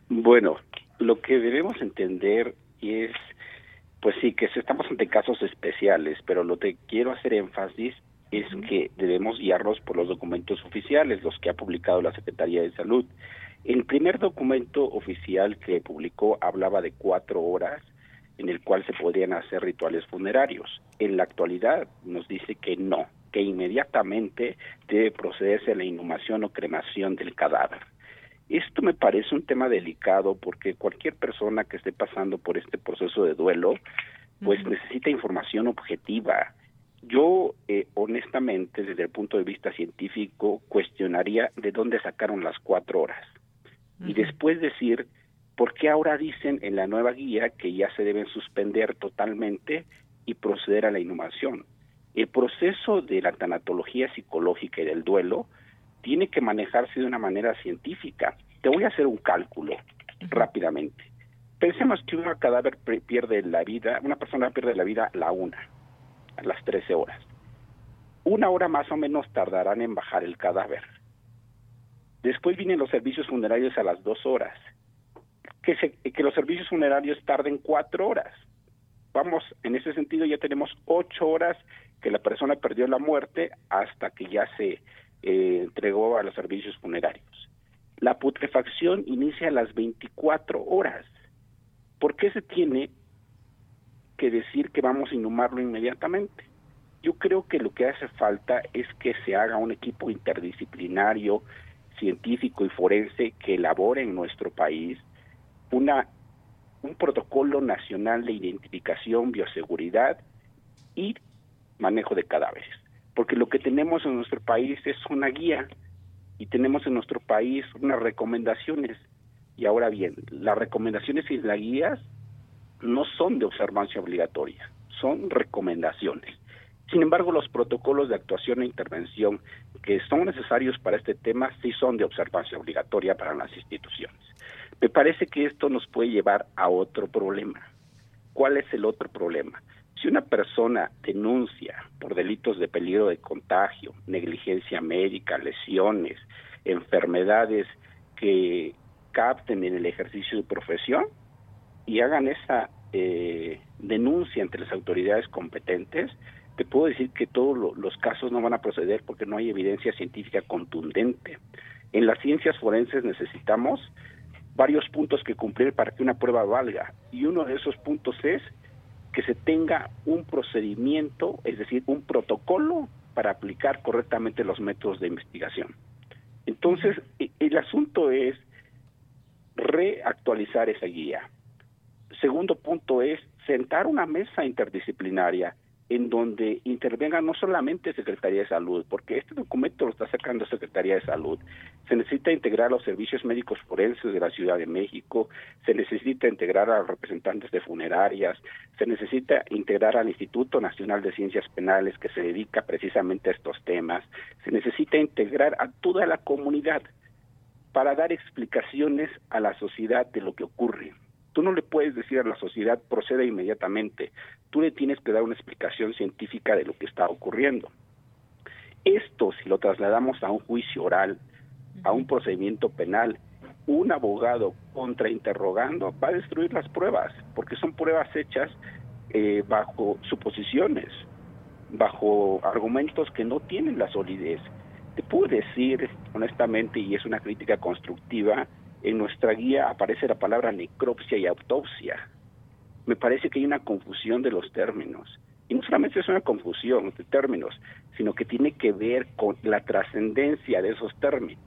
Bueno, lo que debemos entender es pues sí que estamos ante casos especiales, pero lo que quiero hacer énfasis es que debemos guiarnos por los documentos oficiales, los que ha publicado la Secretaría de Salud. El primer documento oficial que publicó hablaba de cuatro horas en el cual se podrían hacer rituales funerarios. En la actualidad nos dice que no, que inmediatamente debe procederse a la inhumación o cremación del cadáver. Esto me parece un tema delicado porque cualquier persona que esté pasando por este proceso de duelo, pues necesita información objetiva. Yo, eh, honestamente, desde el punto de vista científico, cuestionaría de dónde sacaron las cuatro horas y después decir por qué ahora dicen en la nueva guía que ya se deben suspender totalmente y proceder a la inhumación. El proceso de la tanatología psicológica y del duelo tiene que manejarse de una manera científica. Te voy a hacer un cálculo rápidamente. Pensemos que un cadáver pierde la vida, una persona pierde la vida a la una, a las 13 horas. Una hora más o menos tardarán en bajar el cadáver Después vienen los servicios funerarios a las dos horas que, que los servicios funerarios tarden cuatro horas. Vamos, en ese sentido ya tenemos ocho horas que la persona perdió la muerte hasta que ya se eh, entregó a los servicios funerarios. La putrefacción inicia a las 24 horas. ¿Por qué se tiene que decir que vamos a inhumarlo inmediatamente? Yo creo que lo que hace falta es que se haga un equipo interdisciplinario, científico y forense que elabore en nuestro país una un protocolo nacional de identificación, bioseguridad y manejo de cadáveres. Porque lo que tenemos en nuestro país es una guía y tenemos en nuestro país unas recomendaciones. Y ahora bien, las recomendaciones y las guías no son de observancia obligatoria, son recomendaciones. Sin embargo, los protocolos de actuación e intervención que son necesarios para este tema sí son de observancia obligatoria para las instituciones. Me parece que esto nos puede llevar a otro problema. ¿Cuál es el otro problema? Si una persona denuncia por delitos de peligro de contagio, negligencia médica, lesiones, enfermedades que capten en el ejercicio de profesión y hagan esa eh, denuncia entre las autoridades competentes, te puedo decir que todos los casos no van a proceder porque no hay evidencia científica contundente. En las ciencias forenses necesitamos varios puntos que cumplir para que una prueba valga y uno de esos puntos es que se tenga un procedimiento, es decir, un protocolo para aplicar correctamente los métodos de investigación. Entonces, e, el asunto es reactualizar esa guía. Segundo punto es sentar una mesa interdisciplinaria en donde intervenga no solamente Secretaría de Salud, porque este documento lo está sacando Secretaría de Salud. Se necesita integrar los servicios médicos forenses de la Ciudad de México, se necesita integrar a los representantes de funerarias, se necesita integrar al Instituto Nacional de Ciencias Penales que se dedica precisamente a estos temas, se necesita integrar a toda la comunidad para dar explicaciones a la sociedad de lo que ocurre. Tú no le puedes decir a la sociedad proceda inmediatamente, tú le tienes que dar una explicación científica de lo que está ocurriendo. Esto, si lo trasladamos a un juicio oral, a un procedimiento penal, un abogado contrainterrogando va a destruir las pruebas, porque son pruebas hechas eh, bajo suposiciones, bajo argumentos que no tienen la solidez. Te puedo decir honestamente, y es una crítica constructiva, en nuestra guía aparece la palabra necropsia y autopsia. Me parece que hay una confusión de los términos. Y no solamente es una confusión de términos, sino que tiene que ver con la trascendencia de esos términos.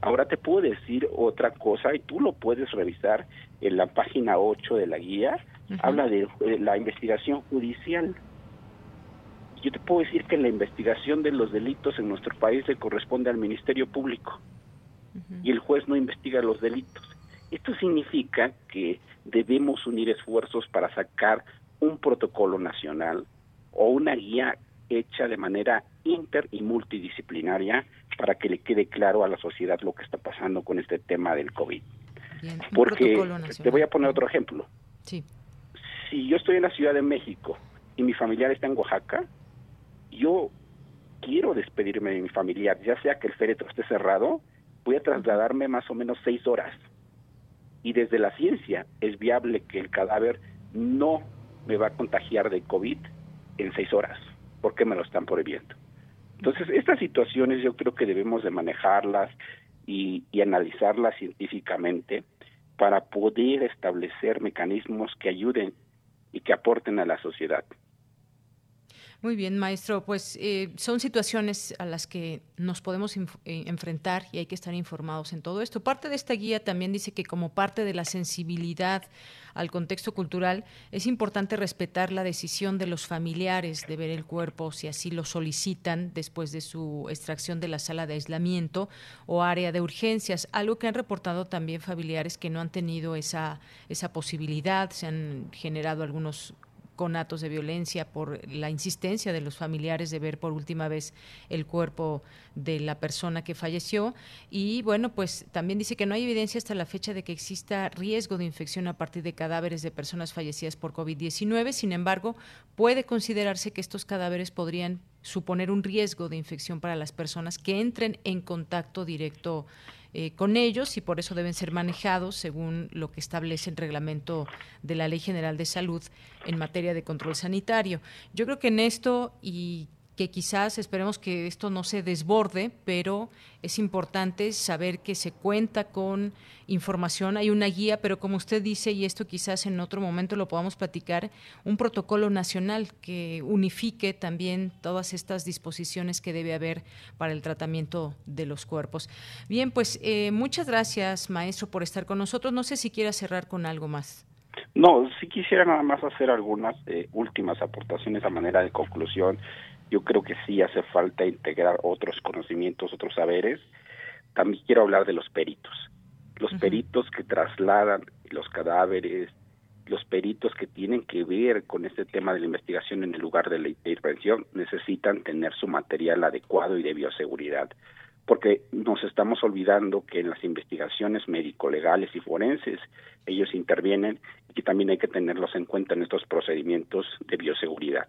Ahora te puedo decir otra cosa y tú lo puedes revisar en la página 8 de la guía. Habla de la investigación judicial. Yo te puedo decir que la investigación de los delitos en nuestro país le corresponde al Ministerio Público y el juez no investiga los delitos. Esto significa que debemos unir esfuerzos para sacar un protocolo nacional o una guía hecha de manera inter y multidisciplinaria para que le quede claro a la sociedad lo que está pasando con este tema del COVID. Porque te voy a poner otro ejemplo. Sí. Si yo estoy en la Ciudad de México y mi familiar está en Oaxaca, yo quiero despedirme de mi familiar, ya sea que el féretro esté cerrado voy a trasladarme más o menos seis horas. Y desde la ciencia es viable que el cadáver no me va a contagiar de COVID en seis horas, porque me lo están prohibiendo. Entonces, estas situaciones yo creo que debemos de manejarlas y, y analizarlas científicamente para poder establecer mecanismos que ayuden y que aporten a la sociedad. Muy bien, maestro. Pues eh, son situaciones a las que nos podemos eh, enfrentar y hay que estar informados en todo esto. Parte de esta guía también dice que como parte de la sensibilidad al contexto cultural, es importante respetar la decisión de los familiares de ver el cuerpo si así lo solicitan después de su extracción de la sala de aislamiento o área de urgencias, algo que han reportado también familiares que no han tenido esa, esa posibilidad, se han generado algunos con actos de violencia por la insistencia de los familiares de ver por última vez el cuerpo de la persona que falleció. Y bueno, pues también dice que no hay evidencia hasta la fecha de que exista riesgo de infección a partir de cadáveres de personas fallecidas por COVID-19. Sin embargo, puede considerarse que estos cadáveres podrían suponer un riesgo de infección para las personas que entren en contacto directo eh, con ellos y por eso deben ser manejados según lo que establece el reglamento de la Ley General de Salud en materia de control sanitario. Yo creo que en esto y que quizás esperemos que esto no se desborde, pero es importante saber que se cuenta con información, hay una guía, pero como usted dice, y esto quizás en otro momento lo podamos platicar, un protocolo nacional que unifique también todas estas disposiciones que debe haber para el tratamiento de los cuerpos. Bien, pues eh, muchas gracias, maestro, por estar con nosotros. No sé si quiera cerrar con algo más. No, si quisiera nada más hacer algunas eh, últimas aportaciones a manera de conclusión yo creo que sí hace falta integrar otros conocimientos, otros saberes. También quiero hablar de los peritos. Los peritos que trasladan los cadáveres, los peritos que tienen que ver con este tema de la investigación en el lugar de la intervención necesitan tener su material adecuado y de bioseguridad, porque nos estamos olvidando que en las investigaciones médico-legales y forenses ellos intervienen y que también hay que tenerlos en cuenta en estos procedimientos de bioseguridad.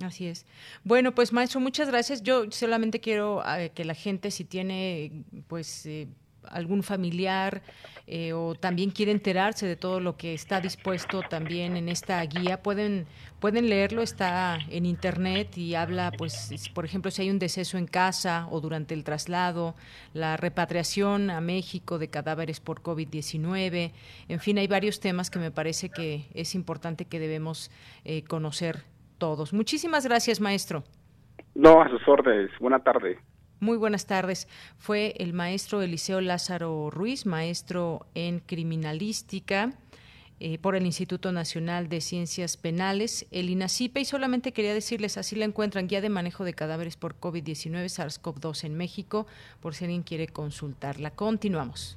Así es. Bueno, pues maestro, muchas gracias. Yo solamente quiero eh, que la gente, si tiene, pues, eh, algún familiar eh, o también quiere enterarse de todo lo que está dispuesto también en esta guía, pueden pueden leerlo, está en internet y habla, pues, por ejemplo, si hay un deceso en casa o durante el traslado, la repatriación a México de cadáveres por COVID-19, en fin, hay varios temas que me parece que es importante que debemos conocer todos. Muchísimas gracias, maestro. No, a sus órdenes. Buena tarde. Muy buenas tardes. Fue el maestro Eliseo Lázaro Ruiz, maestro en criminalística eh, por el Instituto Nacional de Ciencias Penales, el INACIPE, y solamente quería decirles, así la encuentran, guía de manejo de cadáveres por COVID-19, SARS-CoV-2 en México, por si alguien quiere consultarla. Continuamos.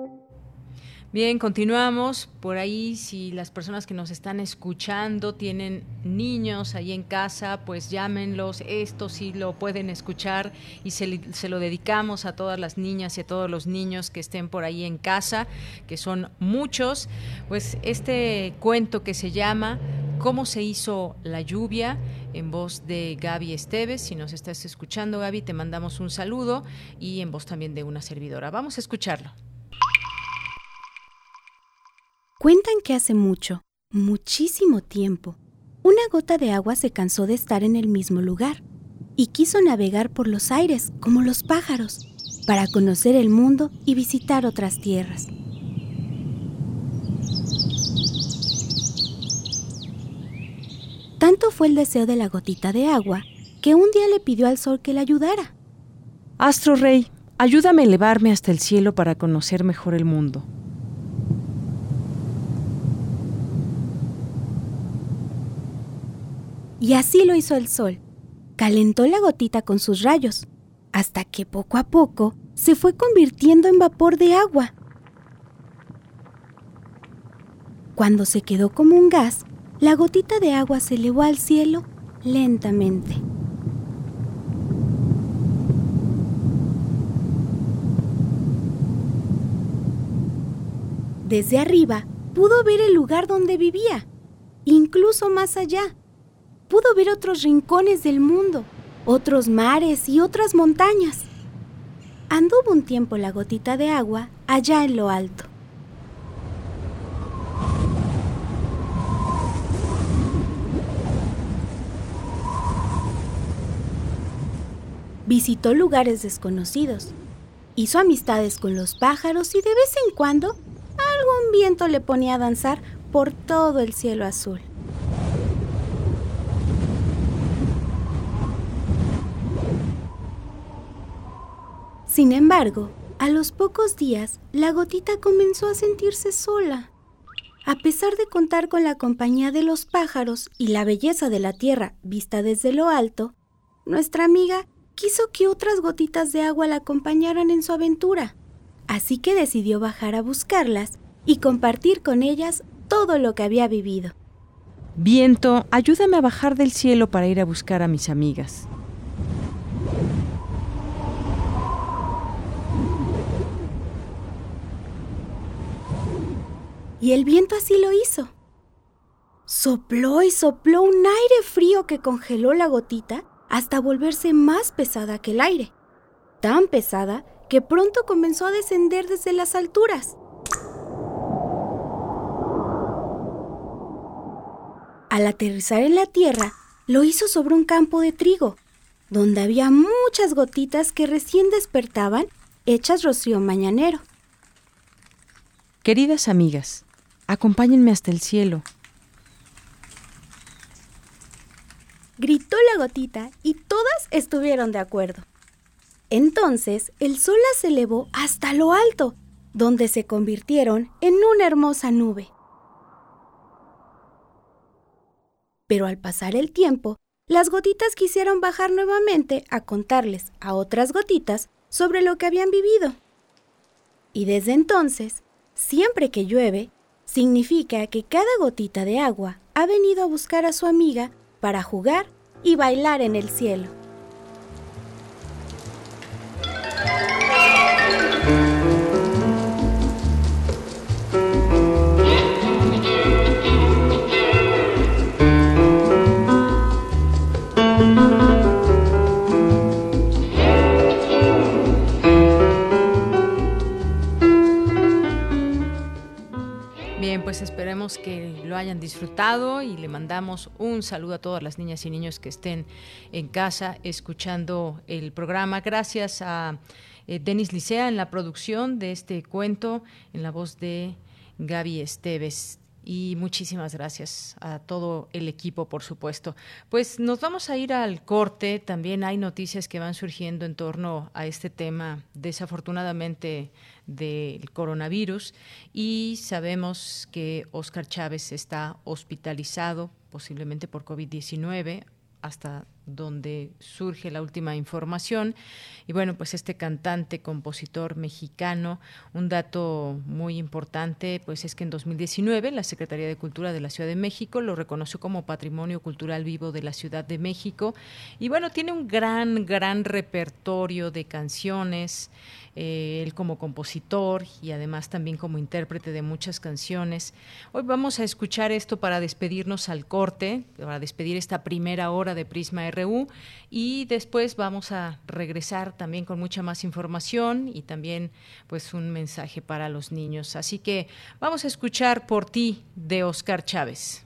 Bien, continuamos. Por ahí, si las personas que nos están escuchando tienen niños ahí en casa, pues llámenlos. Esto sí lo pueden escuchar y se, lo dedicamos a todas las niñas y a todos los niños que estén por ahí en casa, que son muchos. Pues este cuento que se llama ¿Cómo se hizo la lluvia? en voz de Gaby Esteves. Si nos estás escuchando, Gaby, te mandamos un saludo y en voz también de una servidora. Vamos a escucharlo. Cuentan que hace mucho, muchísimo tiempo, una gota de agua se cansó de estar en el mismo lugar y quiso navegar por los aires como los pájaros para conocer el mundo y visitar otras tierras. Tanto fue el deseo de la gotita de agua que un día le pidió al sol que le ayudara. Astro Rey, ayúdame a elevarme hasta el cielo para conocer mejor el mundo. Y así lo hizo el sol. Calentó la gotita con sus rayos, hasta que poco a poco se fue convirtiendo en vapor de agua. Cuando se quedó como un gas, la gotita de agua se elevó al cielo lentamente. Desde arriba pudo ver el lugar donde vivía, incluso más allá pudo ver otros rincones del mundo, otros mares y otras montañas. Anduvo un tiempo la gotita de agua allá en lo alto. Visitó lugares desconocidos, hizo amistades con los pájaros y de vez en cuando algún viento le ponía a danzar por todo el cielo azul. Sin embargo, a los pocos días, la gotita comenzó a sentirse sola. A pesar de contar con la compañía de los pájaros y la belleza de la tierra vista desde lo alto, nuestra amiga quiso que otras gotitas de agua la acompañaran en su aventura. Así que decidió bajar a buscarlas y compartir con ellas todo lo que había vivido. Viento, ayúdame a bajar del cielo para ir a buscar a mis amigas. Y el viento así lo hizo. Sopló y sopló un aire frío que congeló la gotita hasta volverse más pesada que el aire. Tan pesada que pronto comenzó a descender desde las alturas. Al aterrizar en la tierra, lo hizo sobre un campo de trigo, donde había muchas gotitas que recién despertaban, hechas rocío mañanero. Queridas amigas, acompáñenme hasta el cielo. Gritó la gotita y todas estuvieron de acuerdo. Entonces el sol las elevó hasta lo alto, donde se convirtieron en una hermosa nube. Pero al pasar el tiempo, las gotitas quisieron bajar nuevamente a contarles a otras gotitas sobre lo que habían vivido. Y desde entonces, siempre que llueve, significa que cada gotita de agua ha venido a buscar a su amiga para jugar y bailar en el cielo. Pues esperemos que lo hayan disfrutado y le mandamos un saludo a todas las niñas y niños que estén en casa escuchando el programa. Gracias a eh, Denis Licea en la producción de este cuento, en la voz de Gaby Esteves. Y muchísimas gracias a todo el equipo, por supuesto. Pues nos vamos a ir al corte. También hay noticias que van surgiendo en torno a este tema, desafortunadamente, del coronavirus. Y sabemos que Oscar Chávez está hospitalizado, posiblemente por COVID-19 hasta donde surge la última información. Y bueno, pues este cantante, compositor mexicano, un dato muy importante, pues es que en 2019 la Secretaría de Cultura de la Ciudad de México lo reconoció como Patrimonio Cultural Vivo de la Ciudad de México. Y bueno, tiene un gran, gran repertorio de canciones. Eh, él como compositor y además también como intérprete de muchas canciones. Hoy vamos a escuchar esto para despedirnos al corte, para despedir esta primera hora de Prisma Y después vamos a regresar también con mucha más información y también pues un mensaje para los niños. Así que vamos a escuchar por ti de Oscar Chávez.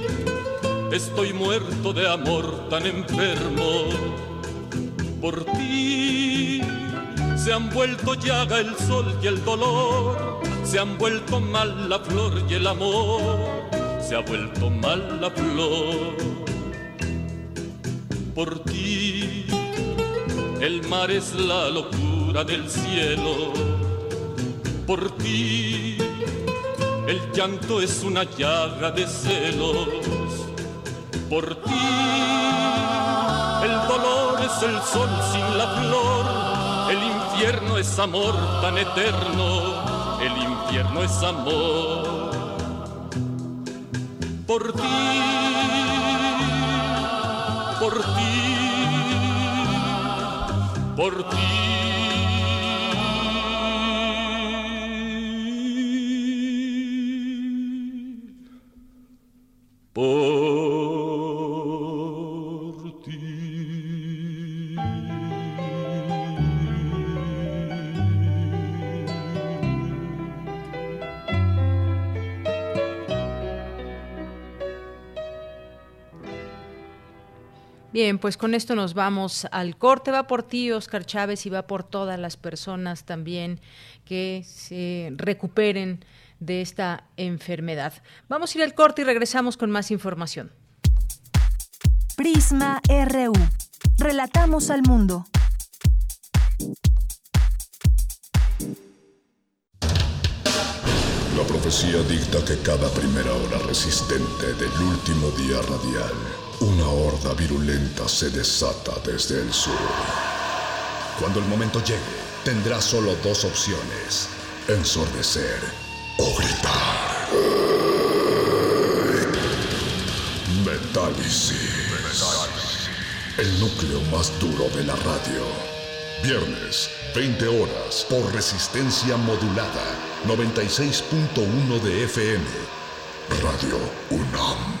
Estoy muerto de amor tan enfermo. Por ti se han vuelto llaga el sol y el dolor. Se han vuelto mal la flor y el amor. Se ha vuelto mal la flor. Por ti el mar es la locura del cielo. Por ti el llanto es una llaga de celos. Por ti, el dolor es el sol sin la flor, el infierno es amor tan eterno, el infierno es amor. Por ti, por ti, por ti. Bien, pues con esto nos vamos al corte. Va por ti, Oscar Chávez, y va por todas las personas también que se recuperen de esta enfermedad. Vamos a ir al corte y regresamos con más información. Prisma RU. Relatamos al mundo. La profecía dicta que cada primera hora resistente del último día radial una horda virulenta se desata desde el sur. Cuando el momento llegue, tendrá solo dos opciones. Ensordecer o gritar. Metálisis. El núcleo más duro de la radio. Viernes, 20 horas, por resistencia modulada. 96.1 de FM. Radio UNAM.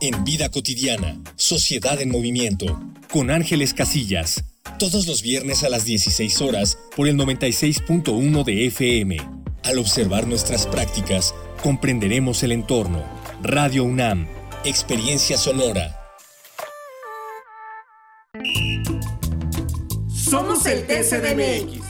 en Vida Cotidiana, Sociedad en Movimiento, con Ángeles Casillas, todos los viernes a las 16 horas por el 96.1 de FM. Al observar nuestras prácticas, comprenderemos el entorno. Radio UNAM, Experiencia Sonora. Somos el TCDMX.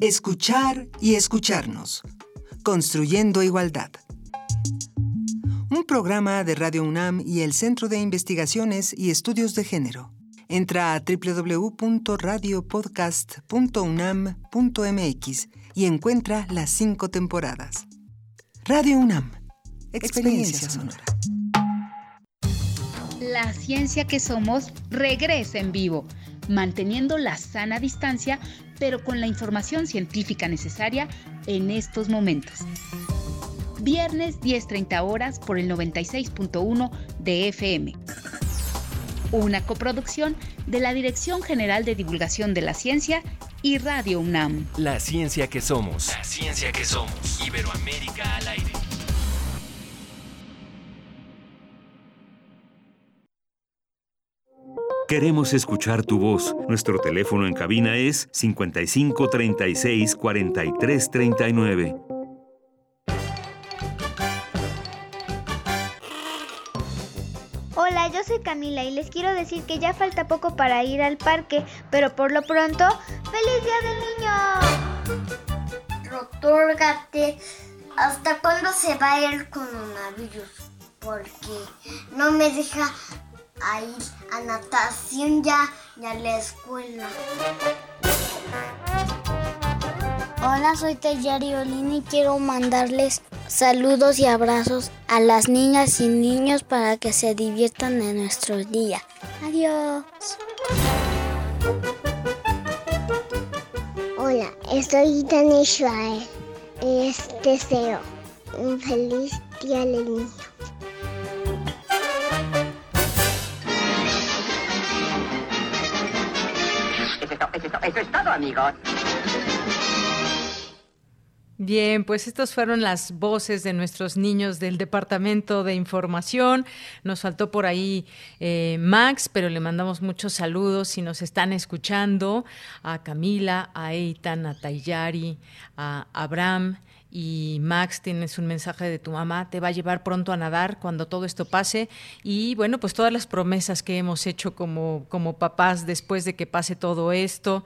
Escuchar y escucharnos. Construyendo Igualdad. Un programa de Radio UNAM y el Centro de Investigaciones y Estudios de Género. Entra a www.radiopodcast.unam.mx y encuentra las cinco temporadas. Radio UNAM. Experiencia sonora. La ciencia que somos regresa en vivo, manteniendo la sana distancia pero con la información científica necesaria en estos momentos. Viernes 10.30 horas por el 96.1 de FM. Una coproducción de la Dirección General de Divulgación de la Ciencia y Radio UNAM. La ciencia que somos. La ciencia que somos. Iberoamérica al aire. Queremos escuchar tu voz. Nuestro teléfono en cabina es 55 36 43 39. Hola, yo soy Camila y les quiero decir que ya falta poco para ir al parque, pero por lo pronto, ¡Feliz Día del Niño! Rotórgate, ¿hasta cuándo se va el coronavirus? Porque no me deja a ir a natación ya y a la escuela. Hola, soy Tayari Olini y quiero mandarles saludos y abrazos a las niñas y niños para que se diviertan en nuestro día. Adiós. Hola, estoy Dani Schwaer. Les deseo un feliz día del niño. Eso es todo, amigos. Bien, pues estas fueron las voces de nuestros niños del Departamento de Información. Nos faltó por ahí eh, Max, pero le mandamos muchos saludos si nos están escuchando a Camila, a Eitan, a Tayari, a Abraham. Y Max, tienes un mensaje de tu mamá, te va a llevar pronto a nadar cuando todo esto pase. Y bueno, pues todas las promesas que hemos hecho como, como papás después de que pase todo esto,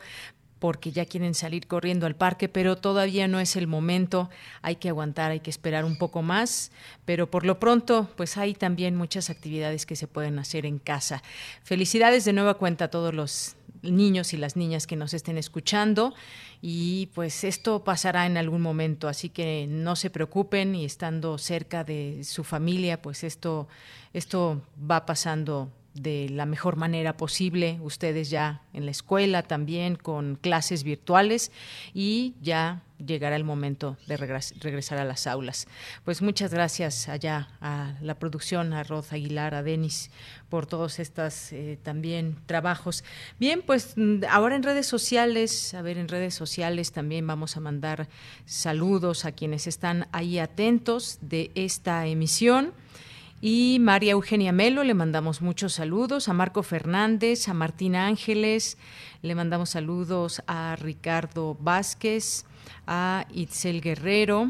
porque ya quieren salir corriendo al parque, pero todavía no es el momento, hay que aguantar, hay que esperar un poco más, pero por lo pronto, pues hay también muchas actividades que se pueden hacer en casa. Felicidades de nueva cuenta a todos los niños y las niñas que nos estén escuchando y pues esto pasará en algún momento, así que no se preocupen y estando cerca de su familia, pues esto esto va pasando de la mejor manera posible, ustedes ya en la escuela también con clases virtuales y ya llegará el momento de regresar a las aulas. Pues muchas gracias allá a la producción, a Roz Aguilar, a Denis, por todos estos eh, también trabajos. Bien, pues mm, ahora en redes sociales, a ver, en redes sociales también vamos a mandar saludos a quienes están ahí atentos de esta emisión. Y María Eugenia Melo, le mandamos muchos saludos. A Marco Fernández, a Martín Ángeles, le mandamos saludos a Ricardo Vázquez, a Itzel Guerrero,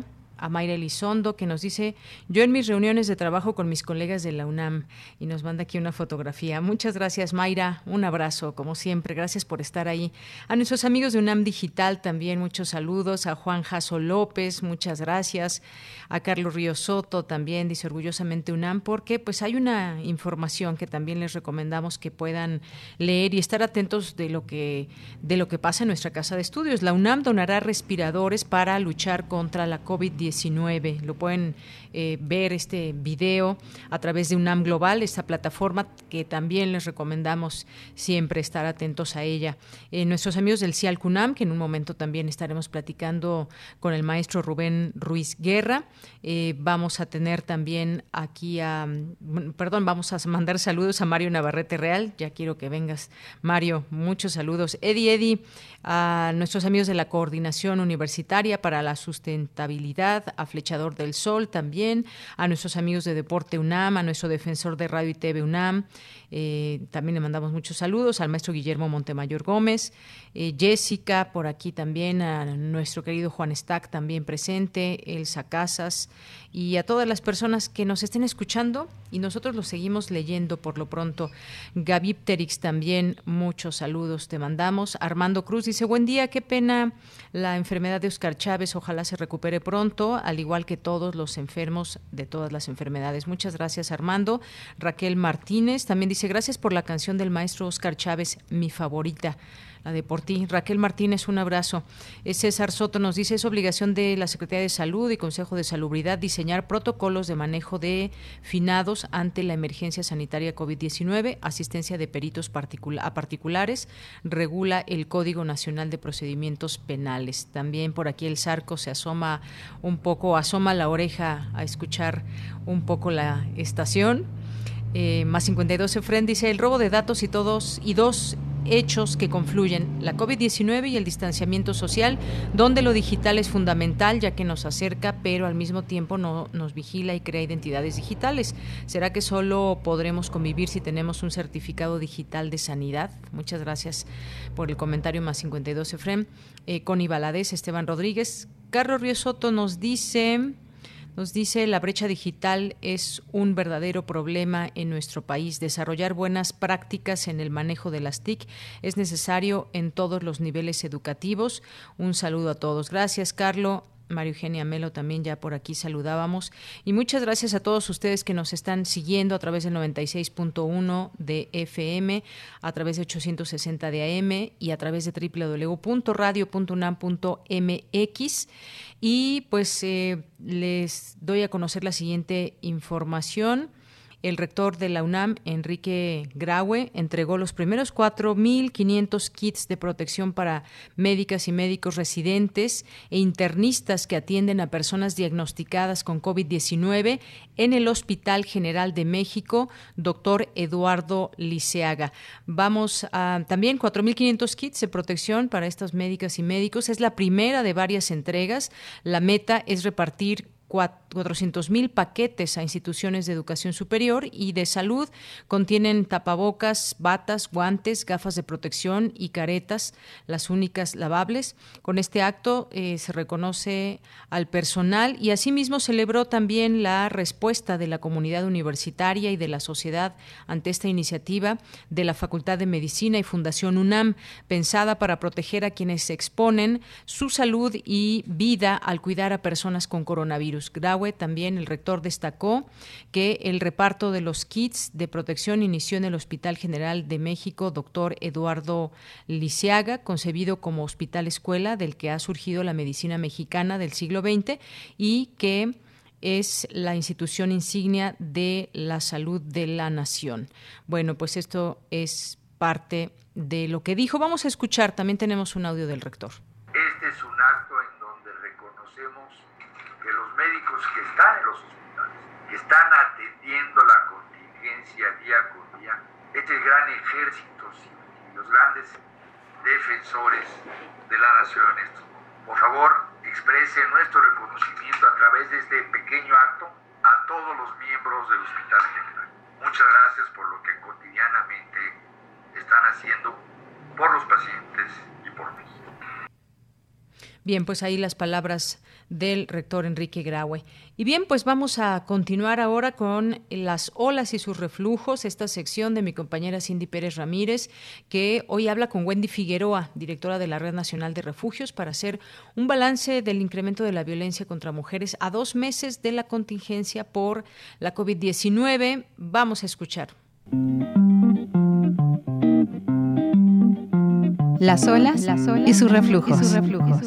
Mayra Elizondo, que nos dice, yo en mis reuniones de trabajo con mis colegas de la UNAM, y nos manda aquí una fotografía. Muchas gracias, Mayra. Un abrazo, como siempre. Gracias por estar ahí. A nuestros amigos de UNAM Digital también muchos saludos. A Juan Jaso López, muchas gracias. A Carlos Río Soto también, dice orgullosamente UNAM, porque pues hay una información que también les recomendamos que puedan leer y estar atentos de lo que, de lo que pasa en nuestra casa de estudios. La UNAM donará respiradores para luchar contra la COVID-19 lo pueden eh, ver este video a través de UNAM Global, esta plataforma que también les recomendamos siempre estar atentos a ella. Eh, nuestros amigos del CIAL CUNAM, que en un momento también estaremos platicando con el maestro Rubén Ruiz Guerra. Eh, vamos a tener también aquí a, perdón, vamos a mandar saludos a Mario Navarrete Real. Ya quiero que vengas, Mario. Muchos saludos. Eddie, Eddie, a nuestros amigos de la Coordinación Universitaria para la Sustentabilidad, a Flechador del Sol también, a nuestros amigos de Deporte UNAM, a nuestro defensor de Radio y TV UNAM, eh, también le mandamos muchos saludos al maestro Guillermo Montemayor Gómez, eh, Jessica, por aquí también, a nuestro querido Juan Stack también presente, Elsa Casas y a todas las personas que nos estén escuchando y nosotros los seguimos leyendo por lo pronto. Gaby Pterix también, muchos saludos te mandamos. Armando Cruz dice, buen día, qué pena la enfermedad de Oscar Chávez, ojalá se recupere pronto, al igual que todos los enfermos de todas las enfermedades. Muchas gracias Armando. Raquel Martínez también dice, gracias por la canción del maestro Oscar Chávez, mi favorita la de por ti. Raquel Martínez, un abrazo. Eh, César Soto nos dice, es obligación de la Secretaría de Salud y Consejo de Salubridad diseñar protocolos de manejo de finados ante la emergencia sanitaria COVID-19, asistencia de peritos a particulares, regula el Código Nacional de Procedimientos Penales. También por aquí el Zarco se asoma un poco, asoma la oreja a escuchar un poco la estación. Eh, más 52 Efren dice el robo de datos y todos y dos hechos que confluyen, la COVID-19 y el distanciamiento social, donde lo digital es fundamental ya que nos acerca, pero al mismo tiempo no, nos vigila y crea identidades digitales. ¿Será que solo podremos convivir si tenemos un certificado digital de sanidad? Muchas gracias por el comentario más 52 Efrem. Eh, Connie Esteban Rodríguez. Carlos Río Soto nos dice... Nos dice, la brecha digital es un verdadero problema en nuestro país. Desarrollar buenas prácticas en el manejo de las TIC es necesario en todos los niveles educativos. Un saludo a todos. Gracias, Carlos. María Eugenia Melo también ya por aquí saludábamos. Y muchas gracias a todos ustedes que nos están siguiendo a través del 96.1 de FM, a través de 860 de AM y a través de www.radio.unam.mx. Y pues eh, les doy a conocer la siguiente información. El rector de la UNAM, Enrique Graue, entregó los primeros 4.500 kits de protección para médicas y médicos residentes e internistas que atienden a personas diagnosticadas con COVID-19 en el Hospital General de México, doctor Eduardo Liceaga. Vamos a también 4.500 kits de protección para estas médicas y médicos. Es la primera de varias entregas. La meta es repartir 400.000 paquetes a instituciones de educación superior y de salud. Contienen tapabocas, batas, guantes, gafas de protección y caretas, las únicas lavables. Con este acto eh, se reconoce al personal y asimismo celebró también la respuesta de la comunidad universitaria y de la sociedad ante esta iniciativa de la Facultad de Medicina y Fundación UNAM, pensada para proteger a quienes exponen su salud y vida al cuidar a personas con coronavirus. Graue, también el rector destacó que el reparto de los kits de protección inició en el Hospital General de México, doctor Eduardo Lisiaga, concebido como hospital escuela del que ha surgido la medicina mexicana del siglo XX y que es la institución insignia de la salud de la nación. Bueno, pues esto es parte de lo que dijo. Vamos a escuchar, también tenemos un audio del rector. Este es un acto médicos que están en los hospitales, que están atendiendo la contingencia día con día, este gran ejército y los grandes defensores de la nación en estos Por favor, exprese nuestro reconocimiento a través de este pequeño acto a todos los miembros del Hospital General. Muchas gracias por lo que cotidianamente están haciendo por los pacientes y por mí. Bien, pues ahí las palabras del rector Enrique Graue. Y bien, pues vamos a continuar ahora con las olas y sus reflujos, esta sección de mi compañera Cindy Pérez Ramírez, que hoy habla con Wendy Figueroa, directora de la Red Nacional de Refugios, para hacer un balance del incremento de la violencia contra mujeres a dos meses de la contingencia por la COVID-19. Vamos a escuchar. Las olas, y sus reflujos. Y sus reflujos.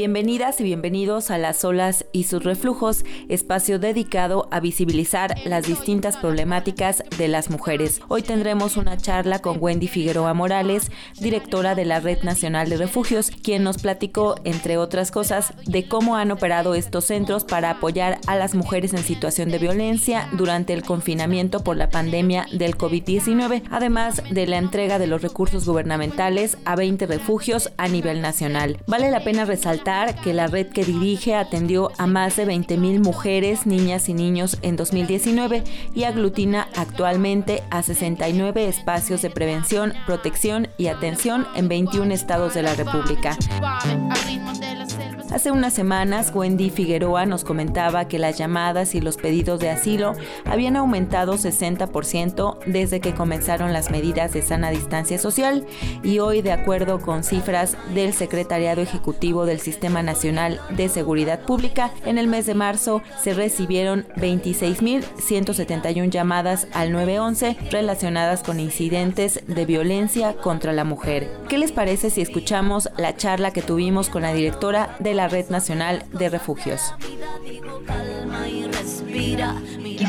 Bienvenidas y bienvenidos a Las olas y sus reflujos, espacio dedicado a visibilizar las distintas problemáticas de las mujeres. Hoy tendremos una charla con Wendy Figueroa Morales, directora de la Red Nacional de Refugios, quien nos platicó, entre otras cosas, de cómo han operado estos centros para apoyar a las mujeres en situación de violencia durante el confinamiento por la pandemia del COVID-19, además de la entrega de los recursos gubernamentales a 20 refugios a nivel nacional. Vale la pena resaltar que la red que dirige atendió a más de 20.000 mujeres, niñas y niños en 2019 y aglutina actualmente a 69 espacios de prevención, protección y atención en 21 estados de la República. Hace unas semanas, Wendy Figueroa nos comentaba que las llamadas y los pedidos de asilo habían aumentado 60% desde que comenzaron las medidas de sana distancia social y hoy, de acuerdo con cifras del Secretariado Ejecutivo del Sistema Nacional de Seguridad Pública, en el mes de marzo se recibieron 26.171 llamadas al 911 relacionadas con incidentes de violencia contra la mujer. ¿Qué les parece si escuchamos la charla que tuvimos con la directora de la Red Nacional de Refugios?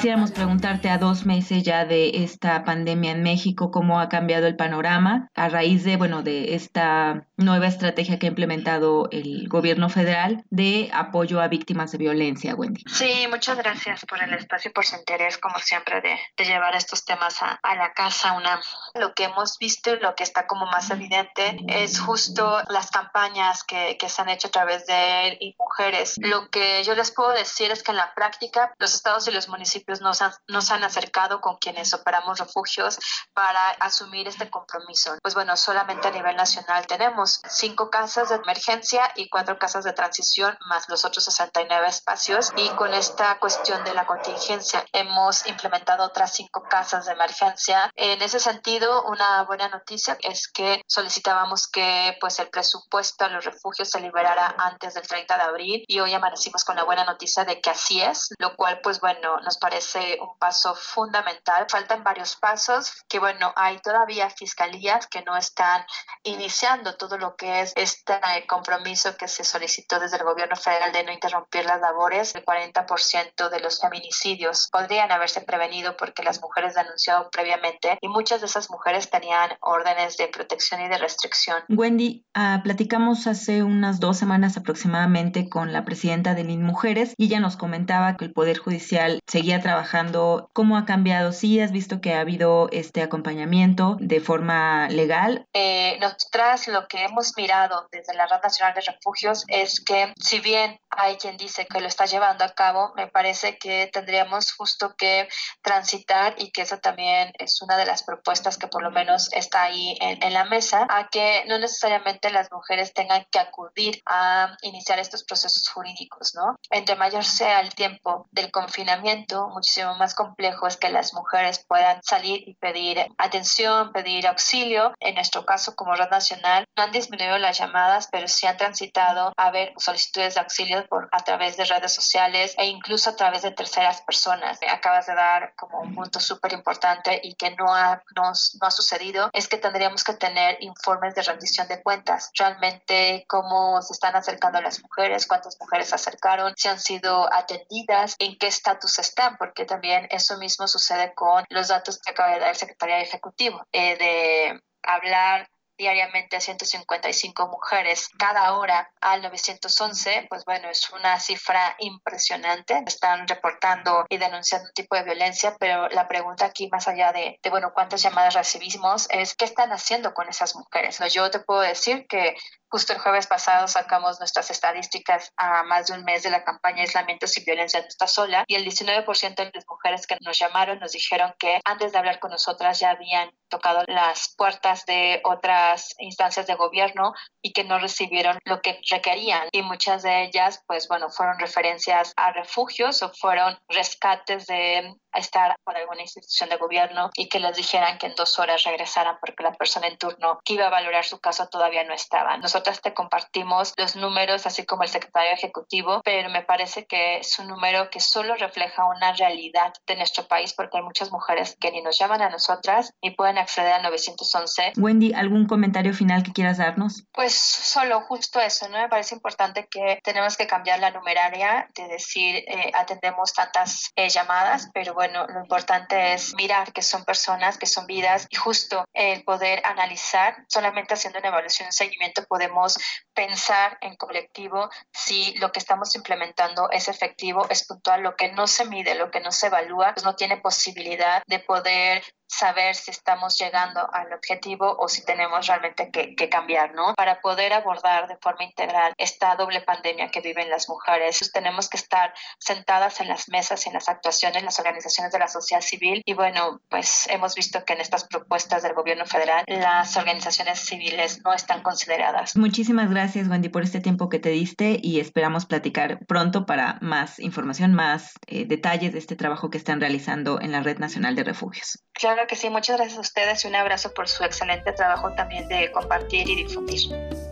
quisiéramos preguntarte a dos meses ya de esta pandemia en México, cómo ha cambiado el panorama a raíz de, bueno, de esta nueva estrategia que ha implementado el gobierno federal de apoyo a víctimas de violencia, Wendy. Sí, muchas gracias por el espacio y por su interés, como siempre, de, llevar estos temas a, a, la casa. Una, lo que hemos visto y lo que está como más evidente es justo las campañas que, que se han hecho a través de y mujeres. Lo que yo les puedo decir es que en la práctica los estados y los municipios nos han, nos han acercado con quienes operamos refugios para asumir este compromiso. Pues bueno, solamente a nivel nacional tenemos cinco casas de emergencia y cuatro casas de transición, más los otros 69 espacios. Y con esta cuestión de la contingencia hemos implementado otras cinco casas de emergencia. En ese sentido, una buena noticia es que solicitábamos que pues el presupuesto a los refugios se liberara antes del 30 de abril y hoy amanecimos con la buena noticia de que así es, lo cual pues bueno nos parece un paso fundamental. Faltan varios pasos que bueno hay todavía fiscalías que no están iniciando todo lo que es este compromiso que se solicitó desde el gobierno federal de no interrumpir las labores. El 40% de los feminicidios podrían haberse prevenido porque las mujeres denunciado previamente y muchas de esas mujeres tenían órdenes de protección y de restricción. Wendy, uh, platicamos hace unas dos semanas aproximadamente con la presidenta de LIN Mujeres y ella nos comentaba que el Poder Judicial seguía trabajando. ¿Cómo ha cambiado? ¿Sí has visto que ha habido este acompañamiento de forma legal? Eh, nosotras lo que hemos mirado desde la Red Nacional de Refugios es que si bien hay quien dice que lo está llevando a cabo, me parece que tendríamos justo que transitar y que eso también es una de las propuestas que por lo menos está ahí en, en la mesa, a que no necesariamente las mujeres tengan que acudir a iniciar estos procesos jurídicos, ¿no? Entre mayor sea el tiempo del confinamiento, muchísimo más complejo es que las mujeres puedan salir y pedir atención, pedir auxilio. En nuestro caso, como Red Nacional, no disminuido las llamadas, pero sí han transitado a ver solicitudes de auxilio por, a través de redes sociales e incluso a través de terceras personas. Acabas de dar como un punto súper importante y que no ha, no ha sucedido, es que tendríamos que tener informes de rendición de cuentas. Realmente cómo se están acercando las mujeres, cuántas mujeres se acercaron, si han sido atendidas, en qué estatus están, porque también eso mismo sucede con los datos que acaba de dar el secretario ejecutivo, eh, de hablar diariamente a 155 mujeres cada hora al 911, pues bueno, es una cifra impresionante. Están reportando y denunciando un tipo de violencia, pero la pregunta aquí, más allá de, de bueno, cuántas llamadas recibimos, es qué están haciendo con esas mujeres. Yo te puedo decir que Justo el jueves pasado sacamos nuestras estadísticas a más de un mes de la campaña Aislamiento sin Violencia No Está Sola y el 19% de las mujeres que nos llamaron nos dijeron que antes de hablar con nosotras ya habían tocado las puertas de otras instancias de gobierno y que no recibieron lo que requerían. Y muchas de ellas, pues bueno, fueron referencias a refugios o fueron rescates de estar con alguna institución de gobierno y que les dijeran que en dos horas regresaran porque la persona en turno que iba a valorar su caso todavía no estaba. Nosotras te compartimos los números, así como el secretario ejecutivo, pero me parece que es un número que solo refleja una realidad de nuestro país porque hay muchas mujeres que ni nos llaman a nosotras ni pueden acceder a 911. Wendy, ¿algún comentario final que quieras darnos? Pues solo justo eso, ¿no? Me parece importante que tenemos que cambiar la numeraria de decir eh, atendemos tantas eh, llamadas, pero bueno, lo importante es mirar que son personas, que son vidas y justo el poder analizar, solamente haciendo una evaluación y seguimiento podemos pensar en colectivo si lo que estamos implementando es efectivo, es puntual, lo que no se mide, lo que no se evalúa, pues no tiene posibilidad de poder saber si estamos llegando al objetivo o si tenemos realmente que, que, cambiar, ¿no? Para poder abordar de forma integral esta doble pandemia que viven las mujeres, pues tenemos que estar sentadas en las mesas, en las actuaciones, las organizaciones de la sociedad civil y bueno, pues hemos visto que en estas propuestas del gobierno federal las organizaciones civiles no están consideradas. Muchísimas gracias, Wendy, por este tiempo que te diste y esperamos platicar pronto para más información, más eh, detalles de este trabajo que están realizando en la Red Nacional de Refugios. Claro que sí, muchas gracias a ustedes y un abrazo por su excelente trabajo también de compartir y difundir.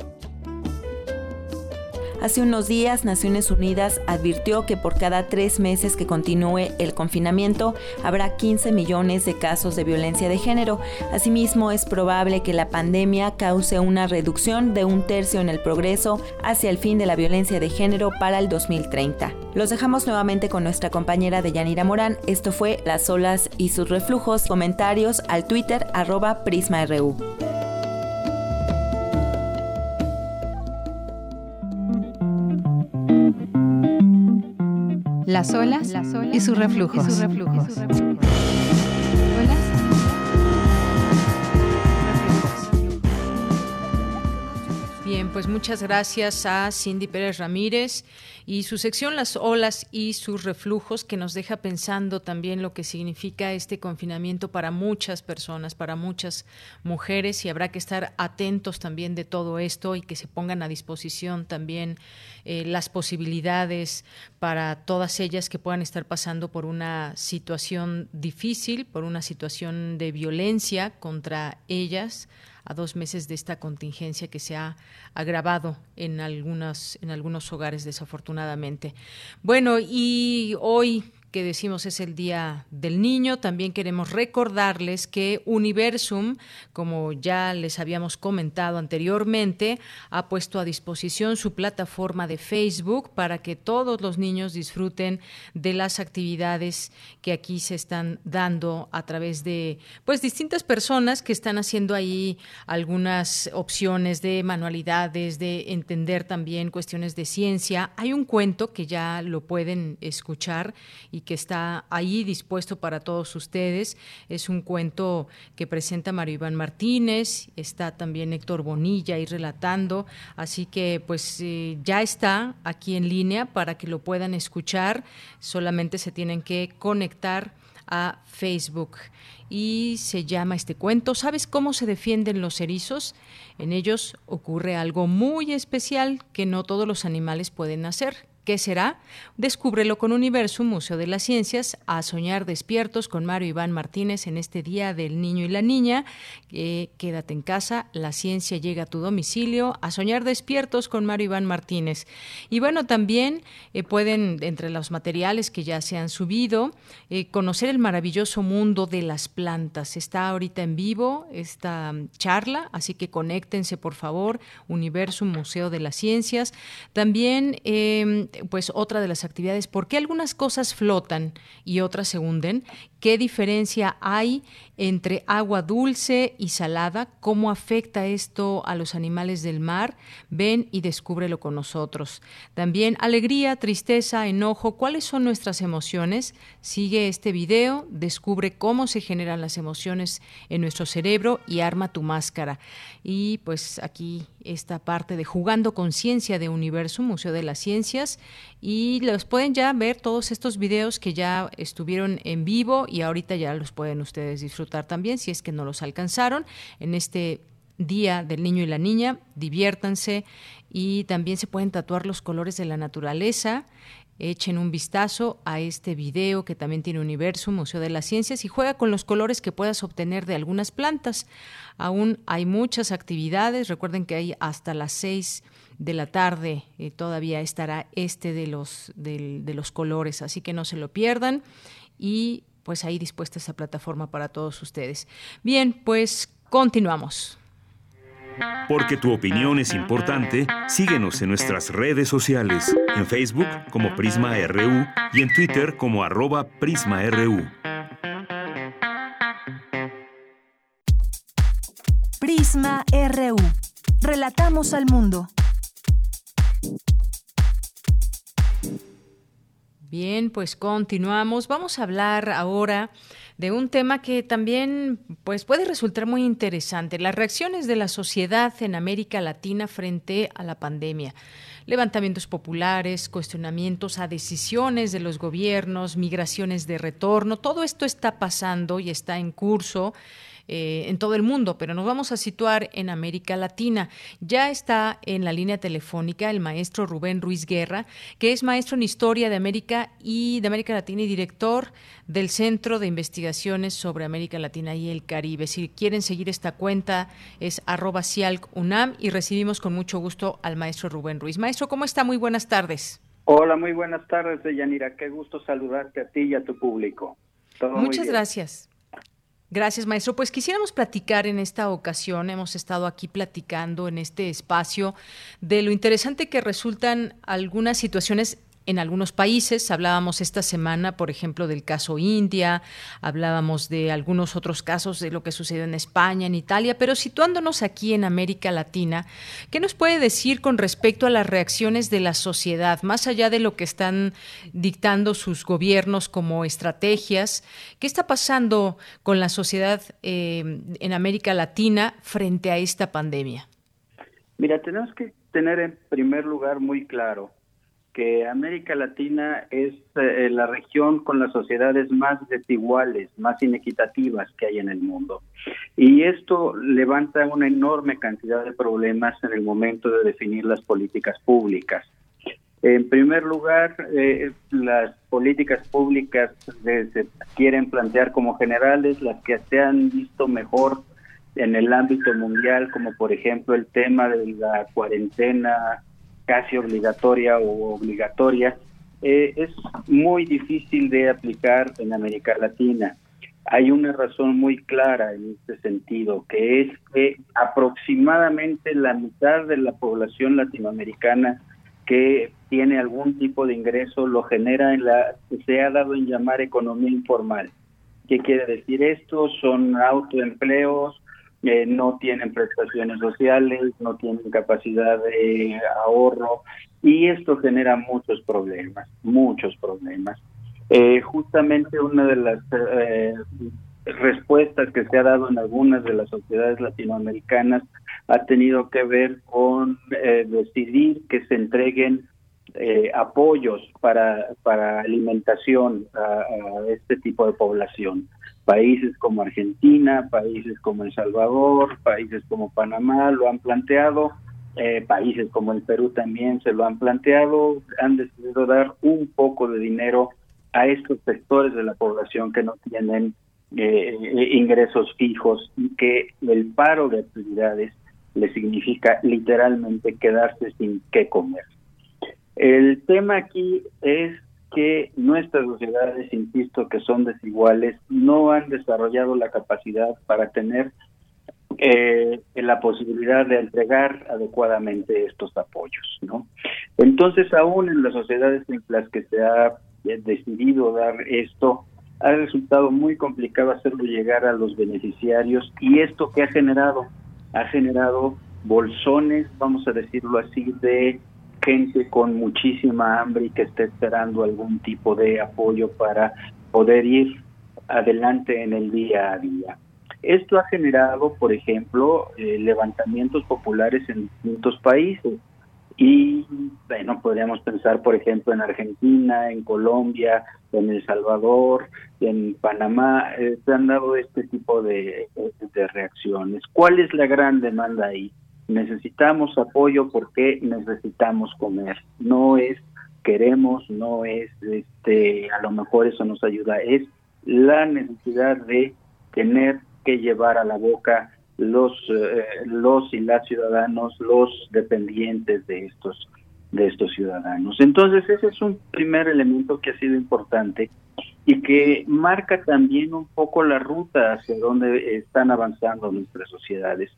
Hace unos días, Naciones Unidas advirtió que por cada tres meses que continúe el confinamiento, habrá 15 millones de casos de violencia de género. Asimismo, es probable que la pandemia cause una reducción de un tercio en el progreso hacia el fin de la violencia de género para el 2030. Los dejamos nuevamente con nuestra compañera de Yanira Morán. Esto fue Las olas y sus reflujos. Comentarios al Twitter arroba PrismaRU. Las olas, y sus reflujos. Y sus reflujos. Bien, pues muchas gracias a Cindy Pérez Ramírez y su sección Las olas y sus reflujos que nos deja pensando también lo que significa este confinamiento para muchas personas, para muchas mujeres y habrá que estar atentos también de todo esto y que se pongan a disposición también eh, las posibilidades para todas ellas que puedan estar pasando por una situación difícil, por una situación de violencia contra ellas a dos meses de esta contingencia que se ha agravado en, algunas, en algunos hogares desafortunadamente. Bueno, y hoy que decimos es el Día del Niño. También queremos recordarles que Universum, como ya les habíamos comentado anteriormente, ha puesto a disposición su plataforma de Facebook para que todos los niños disfruten de las actividades que aquí se están dando a través de pues distintas personas que están haciendo ahí algunas opciones de manualidades, de entender también cuestiones de ciencia. Hay un cuento que ya lo pueden escuchar que está ahí dispuesto para todos ustedes. Es un cuento que presenta Mario Iván Martínez, está también Héctor Bonilla ahí relatando, así que pues eh, ya está aquí en línea para que lo puedan escuchar, solamente se tienen que conectar a Facebook y se llama este cuento ¿Sabes cómo se defienden los erizos? En ellos ocurre algo muy especial que no todos los animales pueden hacer. ¿Qué será? Descúbrelo con Universo, Museo de las Ciencias, a soñar despiertos con Mario Iván Martínez en este Día del Niño y la Niña. Eh, quédate en casa, la ciencia llega a tu domicilio, a soñar despiertos con Mario Iván Martínez. Y bueno, también eh, pueden, entre los materiales que ya se han subido, eh, conocer el maravilloso mundo de las plantas. Está ahorita en vivo esta mm, charla, así que conéctense por favor, Universo, Museo de las Ciencias. También em, pues otra de las actividades, ¿por qué algunas cosas flotan y otras se hunden? ¿Qué diferencia hay entre agua dulce y salada? ¿Cómo afecta esto a los animales del mar? Ven y descúbrelo con nosotros. También alegría, tristeza, enojo, ¿cuáles son nuestras emociones? Sigue este video, descubre cómo se generan las emociones en nuestro cerebro y arma tu máscara. Y pues aquí esta parte de Jugando Conciencia de Universo, Museo de las Ciencias, y los pueden ya ver todos estos videos que ya estuvieron en vivo y ahorita ya los pueden ustedes disfrutar también si es que no los alcanzaron en este Día del Niño y la Niña, diviértanse y también se pueden tatuar los colores de la naturaleza. Echen un vistazo a este video que también tiene Universo, Museo de las Ciencias, y juega con los colores que puedas obtener de algunas plantas. Aún hay muchas actividades, recuerden que hay hasta las seis de la tarde eh, todavía estará este de los, de los colores, así que no se lo pierdan y pues ahí dispuesta esa plataforma para todos ustedes. Bien, pues continuamos. Porque tu opinión es importante, síguenos en nuestras redes sociales, en Facebook como Prisma RU y en Twitter como arroba PrismaRU. Prisma RU. Relatamos al mundo. Bien, pues continuamos. Vamos a hablar ahora de un tema que también pues puede resultar muy interesante, las reacciones de la sociedad en América Latina frente a la pandemia. Levantamientos populares, cuestionamientos a decisiones de los gobiernos, migraciones de retorno, todo esto está pasando y está en curso eh, en todo el mundo, pero nos vamos a situar en América Latina. Ya está en la línea telefónica el maestro Rubén Ruiz Guerra, que es maestro en Historia de América y de América Latina y director del Centro de Investigaciones sobre América Latina y el Caribe. Si quieren seguir esta cuenta es arroba UNAM y recibimos con mucho gusto al maestro Rubén Ruiz. Maestro, ¿cómo está? Muy buenas tardes. Hola, muy buenas tardes, Yanira. Qué gusto saludarte a ti y a tu público. Muchas gracias. Gracias, maestro. Pues quisiéramos platicar en esta ocasión, hemos estado aquí platicando en este espacio de lo interesante que resultan algunas situaciones en algunos países. Hablábamos esta semana, por ejemplo, del caso India, hablábamos de algunos otros casos de lo que sucedió en España, en Italia, pero situándonos aquí en América Latina, ¿qué nos puede decir con respecto a las reacciones de la sociedad, más allá de lo que están dictando sus gobiernos como estrategias? ¿Qué está pasando con la sociedad eh, en América Latina frente a esta pandemia? Mira, tenemos que tener en primer lugar muy claro América Latina es eh, la región con las sociedades más desiguales, más inequitativas que hay en el mundo. Y esto levanta una enorme cantidad de problemas en el momento de definir las políticas públicas. En primer lugar, eh, las políticas públicas se quieren plantear como generales, las que se han visto mejor en el ámbito mundial, como por ejemplo el tema de la cuarentena casi obligatoria o obligatoria, eh, es muy difícil de aplicar en América Latina. Hay una razón muy clara en este sentido, que es que aproximadamente la mitad de la población latinoamericana que tiene algún tipo de ingreso lo genera en la que se ha dado en llamar economía informal. ¿Qué quiere decir esto? Son autoempleos, eh, no tienen prestaciones sociales, no tienen capacidad de ahorro y esto genera muchos problemas, muchos problemas. Eh, justamente una de las eh, respuestas que se ha dado en algunas de las sociedades latinoamericanas ha tenido que ver con decidir que se entreguen apoyos para, para alimentación a este tipo de población. Países como Argentina, países como El Salvador, países como Panamá lo han planteado, eh, países como el Perú también se lo han planteado, han decidido dar un poco de dinero a estos sectores de la población que no tienen eh, ingresos fijos y que el paro de actividades le significa literalmente quedarse sin qué comer. El tema aquí es que nuestras sociedades, insisto, que son desiguales, no han desarrollado la capacidad para tener eh, la posibilidad de entregar adecuadamente estos apoyos, ¿no? Entonces, aún en las sociedades en las que se ha eh, decidido dar esto, ha resultado muy complicado hacerlo llegar a los beneficiarios y esto que ha generado, ha generado bolsones, vamos a decirlo así, de gente con muchísima hambre y que esté esperando algún tipo de apoyo para poder ir adelante en el día a día. Esto ha generado, por ejemplo, eh, levantamientos populares en distintos países. Y, bueno, podríamos pensar, por ejemplo, en Argentina, en Colombia, en El Salvador, en Panamá, eh, se han dado este tipo de reacciones. ¿Cuál es la gran demanda ahí? Necesitamos apoyo porque necesitamos comer. No es queremos, no es este a lo mejor eso nos ayuda, es la necesidad de tener que llevar a la boca los eh, los y las ciudadanos, los dependientes de estos de estos ciudadanos. Entonces, ese es un primer elemento que ha sido importante y que marca también un poco la ruta hacia donde están avanzando nuestras sociedades.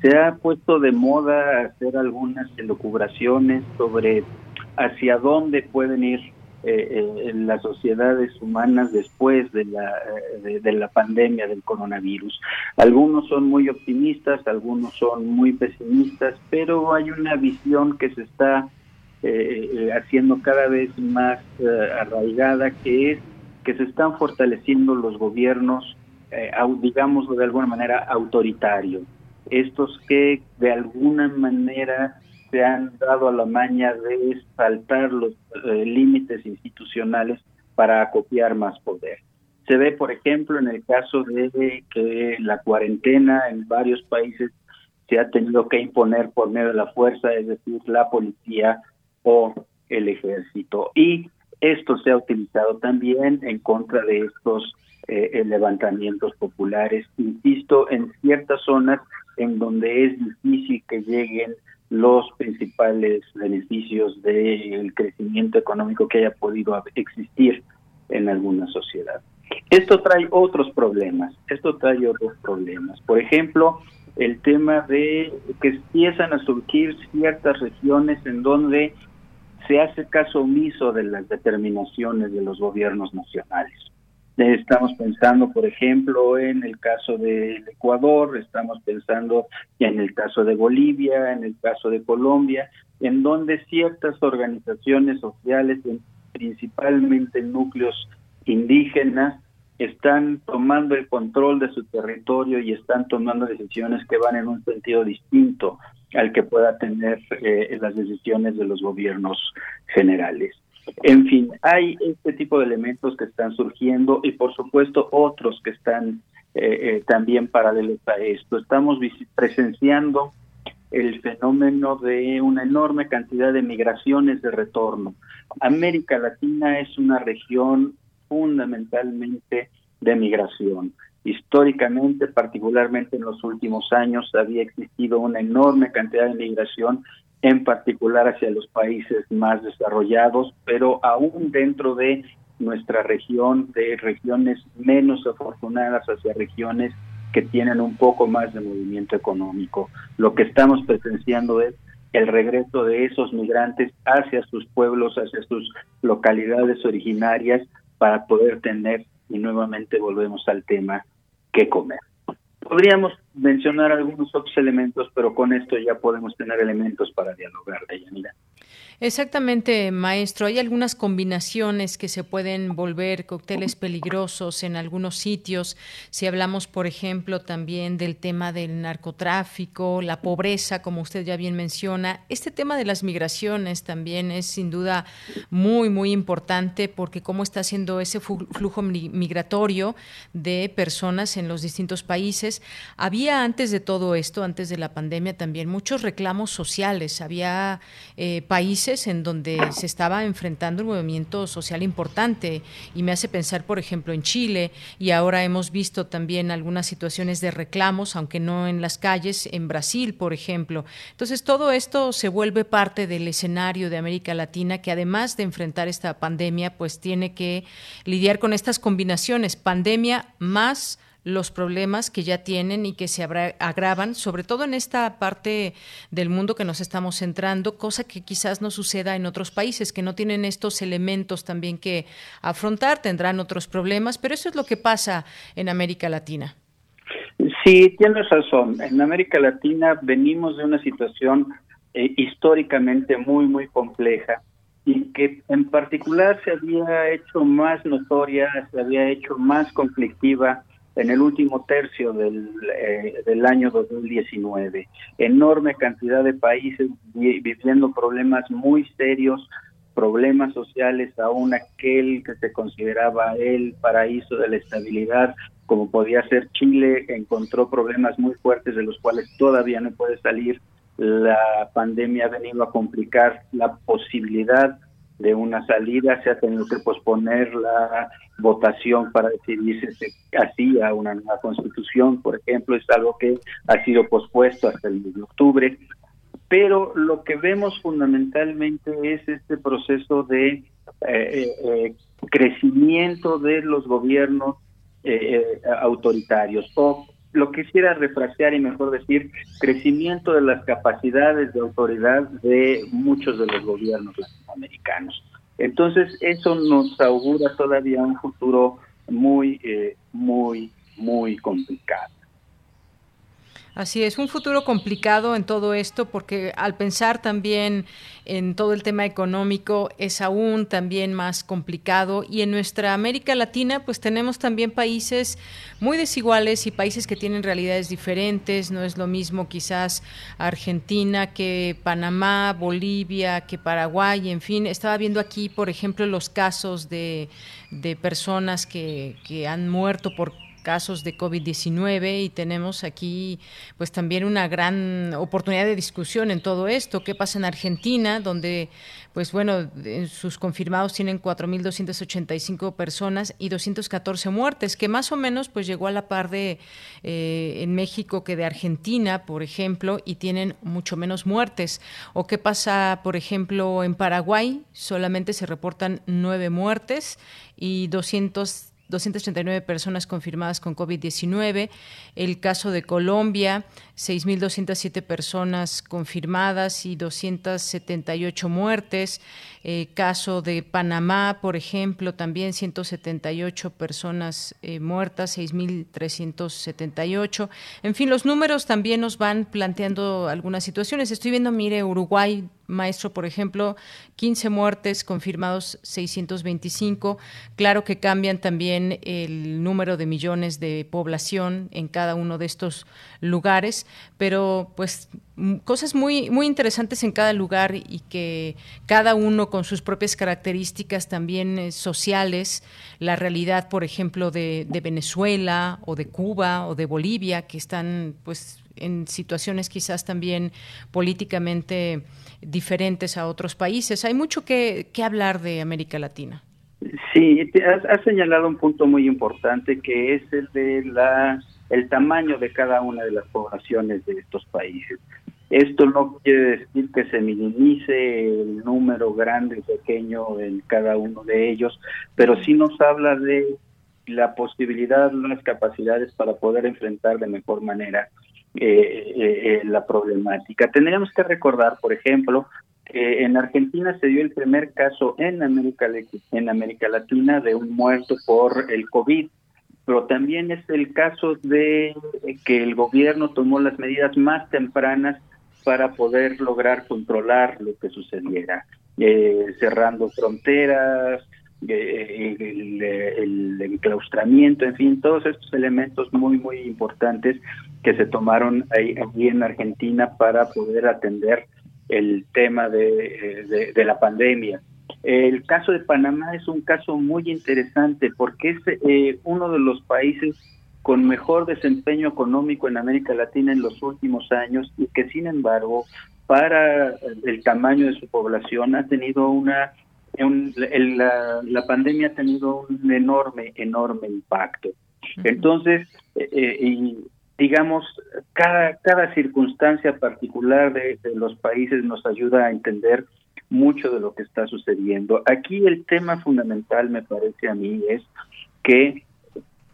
Se ha puesto de moda hacer algunas elucubraciones sobre hacia dónde pueden ir eh, eh, las sociedades humanas después de la, eh, de, la pandemia del coronavirus. Algunos son muy optimistas, algunos son muy pesimistas, pero hay una visión que se está haciendo cada vez más arraigada, que es que se están fortaleciendo los gobiernos, digamos de alguna manera, autoritarios estos que de alguna manera se han dado a la maña de saltar los eh, límites institucionales para acopiar más poder. Se ve, por ejemplo, en el caso de que la cuarentena en varios países se ha tenido que imponer por medio de la fuerza, es decir, la policía o el ejército. Y esto se ha utilizado también en contra de estos eh, levantamientos populares, insisto, en ciertas zonas en donde es difícil que lleguen los principales beneficios del crecimiento económico que haya podido existir en alguna sociedad. Esto trae otros problemas, esto trae otros problemas. Por ejemplo, el tema de que empiezan a surgir ciertas regiones en donde se hace caso omiso de las determinaciones de los gobiernos nacionales. Estamos pensando, por ejemplo, en el caso del Ecuador, estamos pensando en el caso de Bolivia, en el caso de Colombia, en donde ciertas organizaciones sociales, principalmente núcleos indígenas, están tomando el control de su territorio y están tomando decisiones que van en un sentido distinto al que pueda tener eh, las decisiones de los gobiernos generales. En fin, hay este tipo de elementos que están surgiendo y por supuesto otros que están eh, eh, también paralelos a esto. Estamos presenciando el fenómeno de una enorme cantidad de migraciones de retorno. América Latina es una región fundamentalmente de migración. Históricamente, particularmente en los últimos años, había existido una enorme cantidad de migración en particular hacia los países más desarrollados, pero aún dentro de nuestra región, de regiones menos afortunadas hacia regiones que tienen un poco más de movimiento económico. Lo que estamos presenciando es el regreso de esos migrantes hacia sus pueblos, hacia sus localidades originarias para poder tener, y nuevamente volvemos al tema, qué comer. Podríamos mencionar algunos otros elementos, pero con esto ya podemos tener elementos para dialogar, Deyanira. Exactamente, maestro. Hay algunas combinaciones que se pueden volver cócteles peligrosos en algunos sitios. Si hablamos, por ejemplo, también del tema del narcotráfico, la pobreza, como usted ya bien menciona. Este tema de las migraciones también es sin duda muy, muy importante porque cómo está haciendo ese flujo migratorio de personas en los distintos países. Había antes de todo esto, antes de la pandemia, también muchos reclamos sociales. Había eh, en donde se estaba enfrentando un movimiento social importante y me hace pensar, por ejemplo, en Chile y ahora hemos visto también algunas situaciones de reclamos, aunque no en las calles, en Brasil, por ejemplo. Entonces, todo esto se vuelve parte del escenario de América Latina que además de enfrentar esta pandemia, pues tiene que lidiar con estas combinaciones, pandemia más los problemas que ya tienen y que se agravan, sobre todo en esta parte del mundo que nos estamos centrando, cosa que quizás no suceda en otros países que no tienen estos elementos también que afrontar, tendrán otros problemas, pero eso es lo que pasa en América Latina. Sí, tienes razón. En América Latina venimos de una situación eh, históricamente muy, muy compleja y que en particular se había hecho más notoria, se había hecho más conflictiva en el último tercio del, eh, del año 2019. Enorme cantidad de países viviendo problemas muy serios, problemas sociales, aún aquel que se consideraba el paraíso de la estabilidad, como podía ser Chile, encontró problemas muy fuertes de los cuales todavía no puede salir. La pandemia ha venido a complicar la posibilidad de una salida, se ha tenido que posponer la votación para decidir si se hacía una nueva constitución, por ejemplo, es algo que ha sido pospuesto hasta el mes de octubre, pero lo que vemos fundamentalmente es este proceso de eh, eh, eh, crecimiento de los gobiernos autoritarios. O lo quisiera refrasear y mejor decir crecimiento de las capacidades de autoridad de muchos de los gobiernos latinoamericanos. Entonces, eso nos augura todavía un futuro muy, eh, muy, muy complicado. Así es, un futuro complicado en todo esto porque al pensar también en todo el tema económico es aún también más complicado. Y en nuestra América Latina pues tenemos también países muy desiguales y países que tienen realidades diferentes, no es lo mismo quizás Argentina que Panamá, Bolivia, que Paraguay, en fin, estaba viendo aquí por ejemplo los casos de, de personas que, que han muerto por casos de COVID-19 y tenemos aquí pues también una gran oportunidad de discusión en todo esto. ¿Qué pasa en Argentina, donde pues bueno, sus confirmados tienen 4.285 personas y 214 muertes, que más o menos pues llegó a la par de eh, en México que de Argentina, por ejemplo, y tienen mucho menos muertes. ¿O qué pasa, por ejemplo, en Paraguay? Solamente se reportan nueve muertes y 200 239 personas confirmadas con COVID-19. El caso de Colombia, 6.207 personas confirmadas y 278 muertes. Eh, caso de Panamá, por ejemplo, también 178 personas eh, muertas, 6.378. En fin, los números también nos van planteando algunas situaciones. Estoy viendo, mire, Uruguay, maestro, por ejemplo, 15 muertes confirmados, 625. Claro que cambian también el número de millones de población en cada uno de estos lugares, pero pues cosas muy muy interesantes en cada lugar y que cada uno con sus propias características también eh, sociales la realidad por ejemplo de, de, Venezuela o de Cuba o de Bolivia que están pues en situaciones quizás también políticamente diferentes a otros países hay mucho que, que hablar de América Latina sí has, has señalado un punto muy importante que es el de la el tamaño de cada una de las poblaciones de estos países. Esto no quiere decir que se minimice el número grande o pequeño en cada uno de ellos, pero sí nos habla de la posibilidad, las capacidades para poder enfrentar de mejor manera eh, eh, la problemática. Tendríamos que recordar, por ejemplo, que en Argentina se dio el primer caso en América, en América Latina de un muerto por el COVID pero también es el caso de que el gobierno tomó las medidas más tempranas para poder lograr controlar lo que sucediera, eh, cerrando fronteras, eh, el, enclaustramiento, en fin, todos estos elementos muy, muy importantes que se tomaron ahí, en Argentina para poder atender el tema de la pandemia. El caso de Panamá es un caso muy interesante porque es eh, uno de los países con mejor desempeño económico en América Latina en los últimos años y que sin embargo para el tamaño de su población ha tenido una la, pandemia ha tenido un enorme enorme impacto entonces eh, eh, y digamos cada cada circunstancia particular de los países nos ayuda a entender mucho de lo que está sucediendo. Aquí el tema fundamental, me parece a mí, es que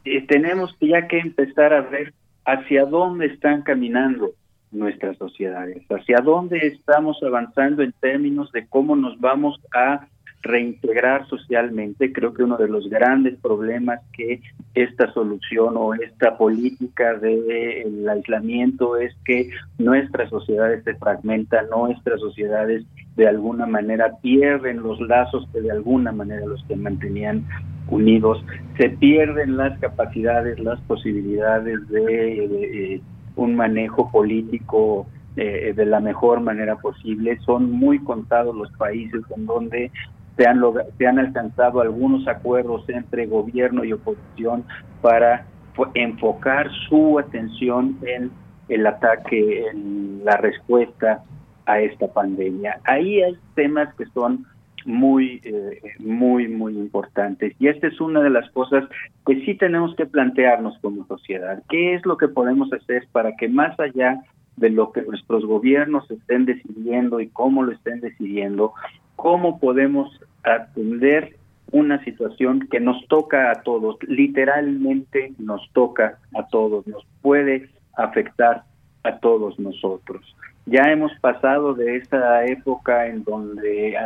eh, tenemos ya que empezar a ver hacia dónde están caminando nuestras sociedades, hacia dónde estamos avanzando en términos de cómo nos vamos a reintegrar socialmente. Creo que uno de los grandes problemas que esta solución o esta política del aislamiento es que nuestras sociedades se fragmentan, nuestras sociedades de alguna manera pierden los lazos que de alguna manera los que mantenían unidos, se pierden las capacidades, las posibilidades de, eh, un manejo político eh, de la mejor manera posible. Son muy contados los países en donde se han, se han alcanzado algunos acuerdos entre gobierno y oposición para enfocar su atención en el ataque, en la respuesta a esta pandemia. Ahí hay temas que son muy, eh, muy, muy importantes. Y esta es una de las cosas que sí tenemos que plantearnos como sociedad. ¿Qué es lo que podemos hacer para que más allá de lo que nuestros gobiernos estén decidiendo y cómo lo estén decidiendo, cómo podemos atender una situación que nos toca a todos, literalmente nos toca a todos, nos puede afectar a todos nosotros. Ya hemos pasado de esa época en donde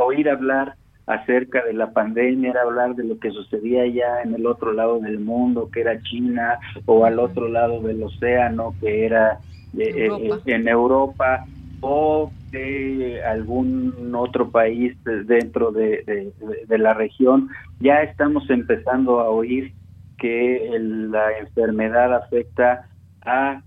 oír hablar acerca de la pandemia, era hablar de lo que sucedía ya en el otro lado del mundo, que era China, o al otro lado del océano, que era eh, eh, en Europa, o de algún otro país dentro de, la región. Ya estamos empezando a oír que la enfermedad afecta a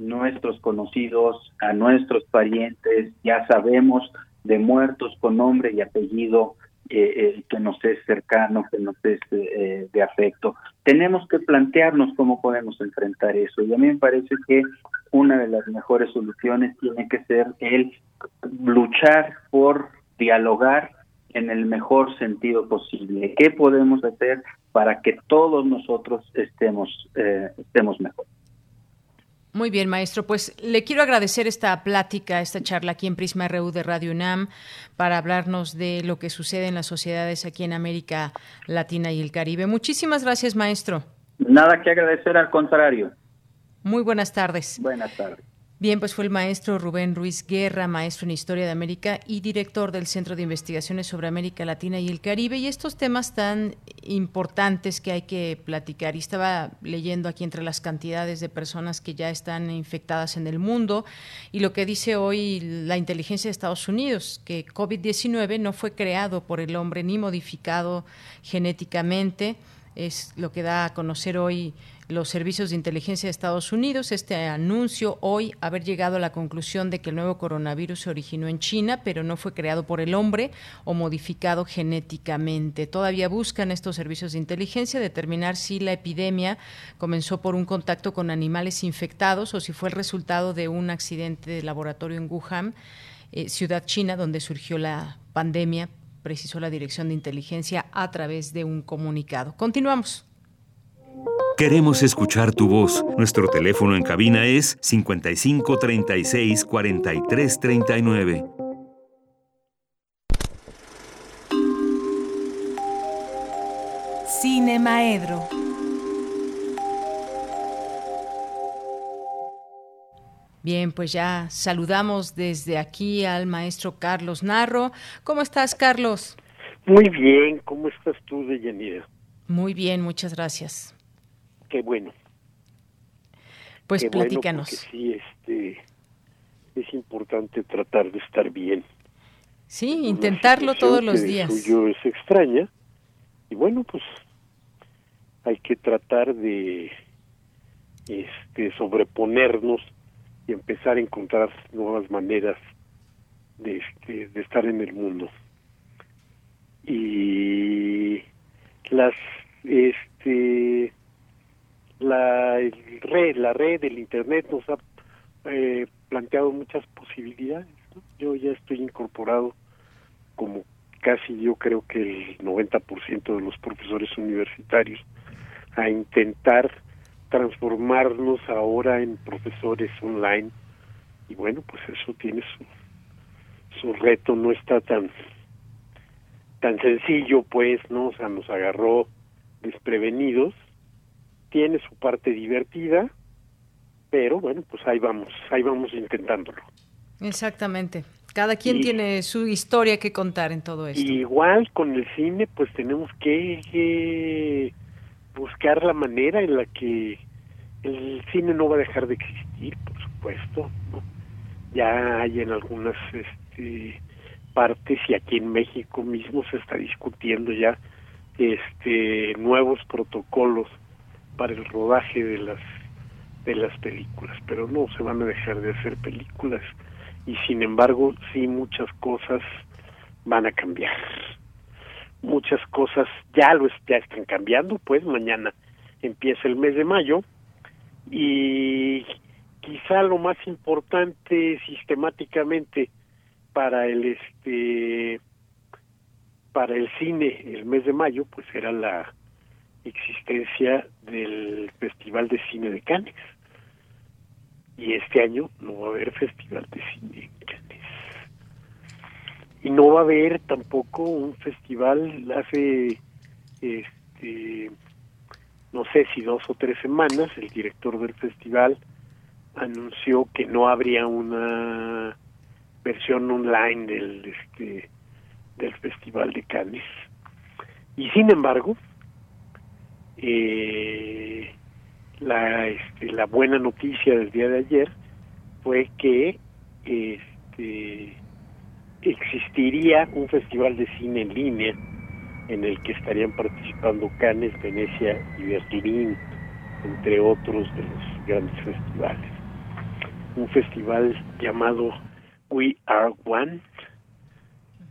nuestros conocidos, a nuestros parientes, ya sabemos de muertos con nombre y apellido eh, eh, que nos es cercano, que nos es eh, de afecto. Tenemos que plantearnos cómo podemos enfrentar eso. Y a mí me parece que una de las mejores soluciones tiene que ser el luchar por dialogar en el mejor sentido posible. ¿Qué podemos hacer para que todos nosotros estemos, estemos mejor? Muy bien, maestro. Pues le quiero agradecer esta plática, esta charla aquí en Prisma RU de Radio UNAM para hablarnos de lo que sucede en las sociedades aquí en América Latina y el Caribe. Muchísimas gracias, maestro. Nada que agradecer, al contrario. Muy buenas tardes. Buenas tardes. Bien, pues fue el maestro Rubén Ruiz Guerra, maestro en Historia de América y director del Centro de Investigaciones sobre América Latina y el Caribe y estos temas tan importantes que hay que platicar. Y estaba leyendo aquí entre las cantidades de personas que ya están infectadas en el mundo y lo que dice hoy la inteligencia de Estados Unidos, que COVID-19 no fue creado por el hombre ni modificado genéticamente, es lo que da a conocer hoy los servicios de inteligencia de Estados Unidos. Este anuncio hoy haber llegado a la conclusión de que el nuevo coronavirus se originó en China, pero no fue creado por el hombre o modificado genéticamente. Todavía buscan estos servicios de inteligencia determinar si la epidemia comenzó por un contacto con animales infectados o si fue el resultado de un accidente de laboratorio en Wuhan, eh, ciudad china, donde surgió la pandemia, precisó la Dirección de Inteligencia a través de un comunicado. Continuamos. Queremos escuchar tu voz. Nuestro teléfono en cabina es 55 36 43 39. Cine Maedro. Bien, pues ya saludamos desde aquí al maestro Carlos Narro. ¿Cómo estás, Carlos? Muy bien, ¿cómo estás tú, Deyanira? Muy bien, muchas gracias. Qué bueno. Pues platícanos. sí, este, es importante tratar de estar bien. Sí, intentarlo todos los días. Suyo es extraña y bueno, pues hay que tratar de este sobreponernos y empezar a encontrar nuevas maneras de este de estar en el mundo. Y las este la red, la red del internet nos ha eh, planteado muchas posibilidades. Yo ya estoy incorporado como casi yo creo que el 90% de los profesores universitarios a intentar transformarnos ahora en profesores online. Y bueno pues eso tiene su su reto no está tan tan sencillo pues no o sea nos agarró desprevenidos tiene su parte divertida, pero bueno, pues ahí vamos, ahí vamos intentándolo. Exactamente. Cada quien tiene su historia que contar en todo esto. Igual con el cine, pues tenemos que, buscar la manera en la que el cine no va a dejar de existir, por supuesto. Ya hay en algunas este, partes y aquí en México mismo se está discutiendo ya este nuevos protocolos para el rodaje de las de las películas, pero no se van a dejar de hacer películas y sin embargo sí muchas cosas van a cambiar. Muchas cosas ya lo ya están cambiando, pues mañana empieza el mes de mayo y quizá lo más importante sistemáticamente para el este para el cine el mes de mayo pues era la existencia del Festival de Cine de Cannes. Y este año no va a haber Festival de Cine en Cannes. Y no va a haber tampoco un festival hace, este, no sé si dos o tres semanas, el director del festival anunció que no habría una versión online del este del Festival de Cannes. Y sin embargo, eh, la, este, la buena noticia del día de ayer fue que este, existiría un festival de cine en línea en el que estarían participando Cannes, Venecia y Berlín, entre otros de los grandes festivales. Un festival llamado We Are One,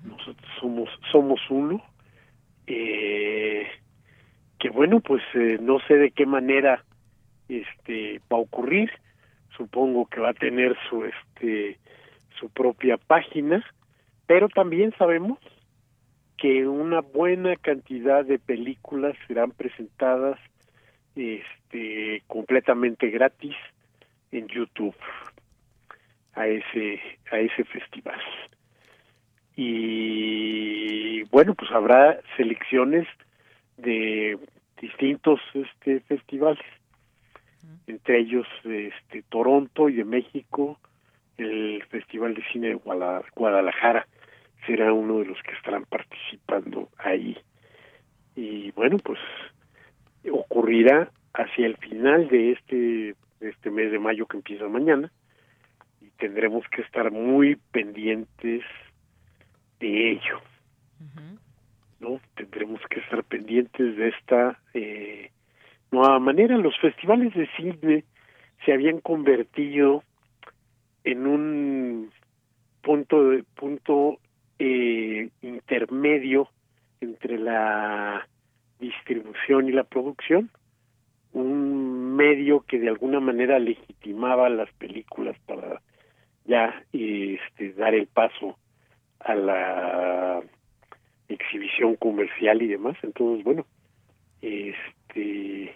nosotros somos somos uno, eh, que bueno, pues eh, no sé de qué manera este va a ocurrir, supongo que va a tener su este su propia página, pero también sabemos que una buena cantidad de películas serán presentadas este completamente gratis en YouTube a ese a ese festival. Y bueno pues habrá selecciones de distintos este festivales. Entre ellos este Toronto y de México el Festival de Cine de Guadalajara. Será uno de los que estarán participando ahí. Y bueno, pues ocurrirá hacia el final de este, este mes de mayo que empieza mañana. Y tendremos que estar muy pendientes de ello. ¿No? Tendremos que estar pendientes de esta eh, nueva manera. Los festivales de cine se habían convertido en un punto de punto eh, intermedio entre la distribución y la producción, un medio que de alguna manera legitimaba las películas para ya este, dar el paso a la exhibición comercial y demás. Entonces, bueno, este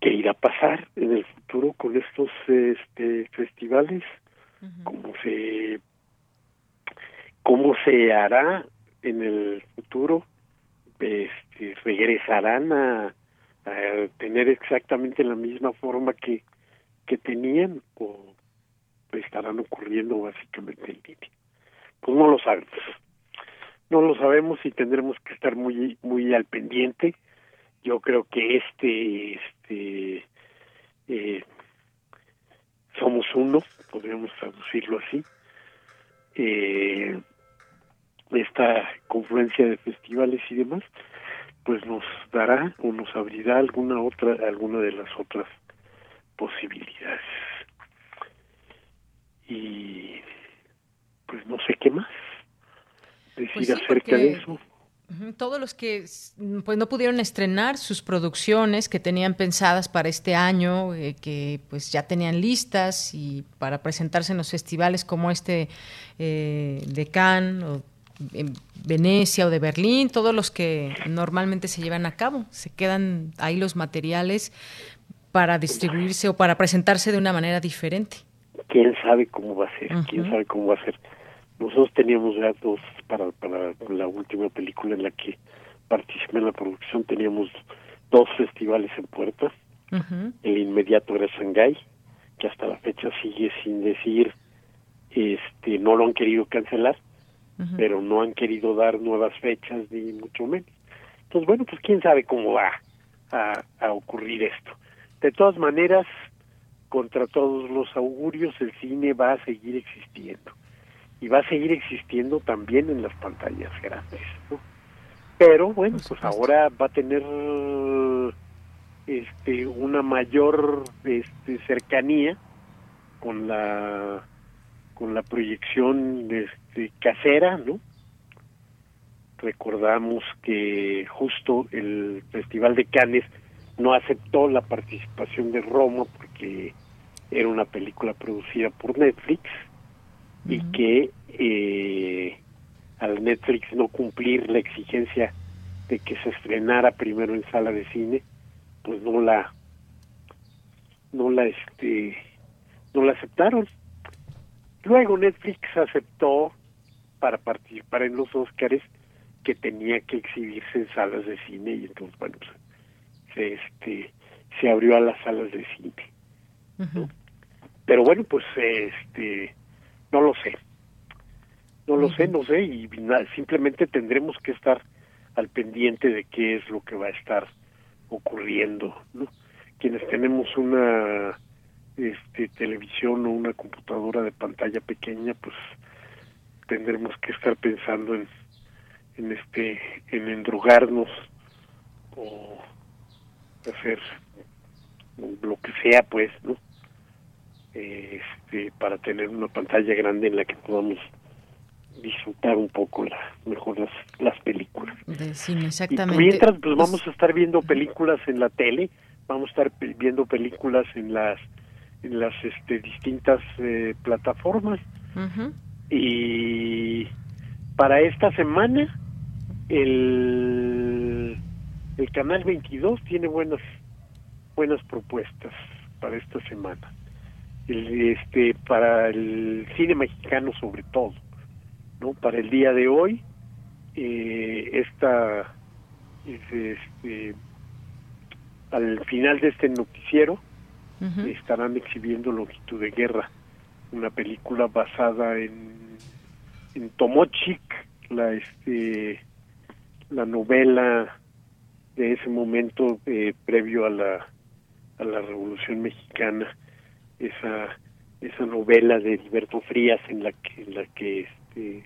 qué irá a pasar en el futuro con estos este, festivales, cómo se cómo se hará en el futuro, este, regresarán a, tener exactamente la misma forma que, que tenían o estarán ocurriendo básicamente en línea. Pues no lo sabemos. No lo sabemos y tendremos que estar muy muy al pendiente. Yo creo que este este eh, somos uno, podríamos traducirlo así. Eh, esta confluencia de festivales y demás, pues nos dará o nos abrirá alguna otra, alguna de las otras posibilidades. Y pues no sé qué más decir pues acerca de eso. Todos los que pues no pudieron estrenar sus producciones que tenían pensadas para este año, eh, que pues ya tenían listas y para presentarse en los festivales como este eh, de Cannes o en Venecia o de Berlín, todos los que normalmente se llevan a cabo. Se quedan ahí los materiales para distribuirse o para presentarse de una manera diferente. ¿Quién sabe cómo va a ser? ¿Quién sabe cómo va a ser? Nosotros teníamos ya dos, para, para la última película en la que participé en la producción, teníamos dos festivales en puerta. El inmediato era Shanghái, que hasta la fecha sigue sin decir, este, no lo han querido cancelar pero no han querido dar nuevas fechas ni mucho menos. Entonces, bueno, pues quién sabe cómo va a, a ocurrir esto. De todas maneras, contra todos los augurios, el cine va a seguir existiendo. Y va a seguir existiendo también en las pantallas grandes. ¿no? Pero bueno, pues ahora va a tener este una mayor este, cercanía con la con la proyección este, casera, ¿no? Recordamos que justo el Festival de Cannes no aceptó la participación de Roma porque era una película producida por Netflix y que eh, al Netflix no cumplir la exigencia de que se estrenara primero en sala de cine, pues no la no la este no la aceptaron. Luego Netflix aceptó para participar en los Óscares que tenía que exhibirse en salas de cine y entonces bueno pues, se este se abrió a las salas de cine pero bueno pues este no lo sé No lo sé, no sé, y simplemente tendremos que estar al pendiente de qué es lo que va a estar ocurriendo, ¿no? Quienes tenemos una este, televisión o una computadora de pantalla pequeña, pues tendremos que estar pensando en, en este, en endrogarnos o hacer lo que sea, pues, ¿no? Este, para tener una pantalla grande en la que podamos disfrutar un poco la, mejor las, las películas. De cine, exactamente. Y mientras, pues vamos a estar viendo películas en la tele, vamos a estar viendo películas en las en las este, distintas eh, plataformas. Y para esta semana el, el canal 22 tiene buenas buenas propuestas para esta semana. El, este para el cine mexicano sobre todo no para el día de hoy eh, esta este, al final de este noticiero estarán exhibiendo Longitud de Guerra una película basada en en Tomochic la este la novela de ese momento eh, previo a la a la Revolución Mexicana esa esa novela de Alberto Frías en la que en la que este,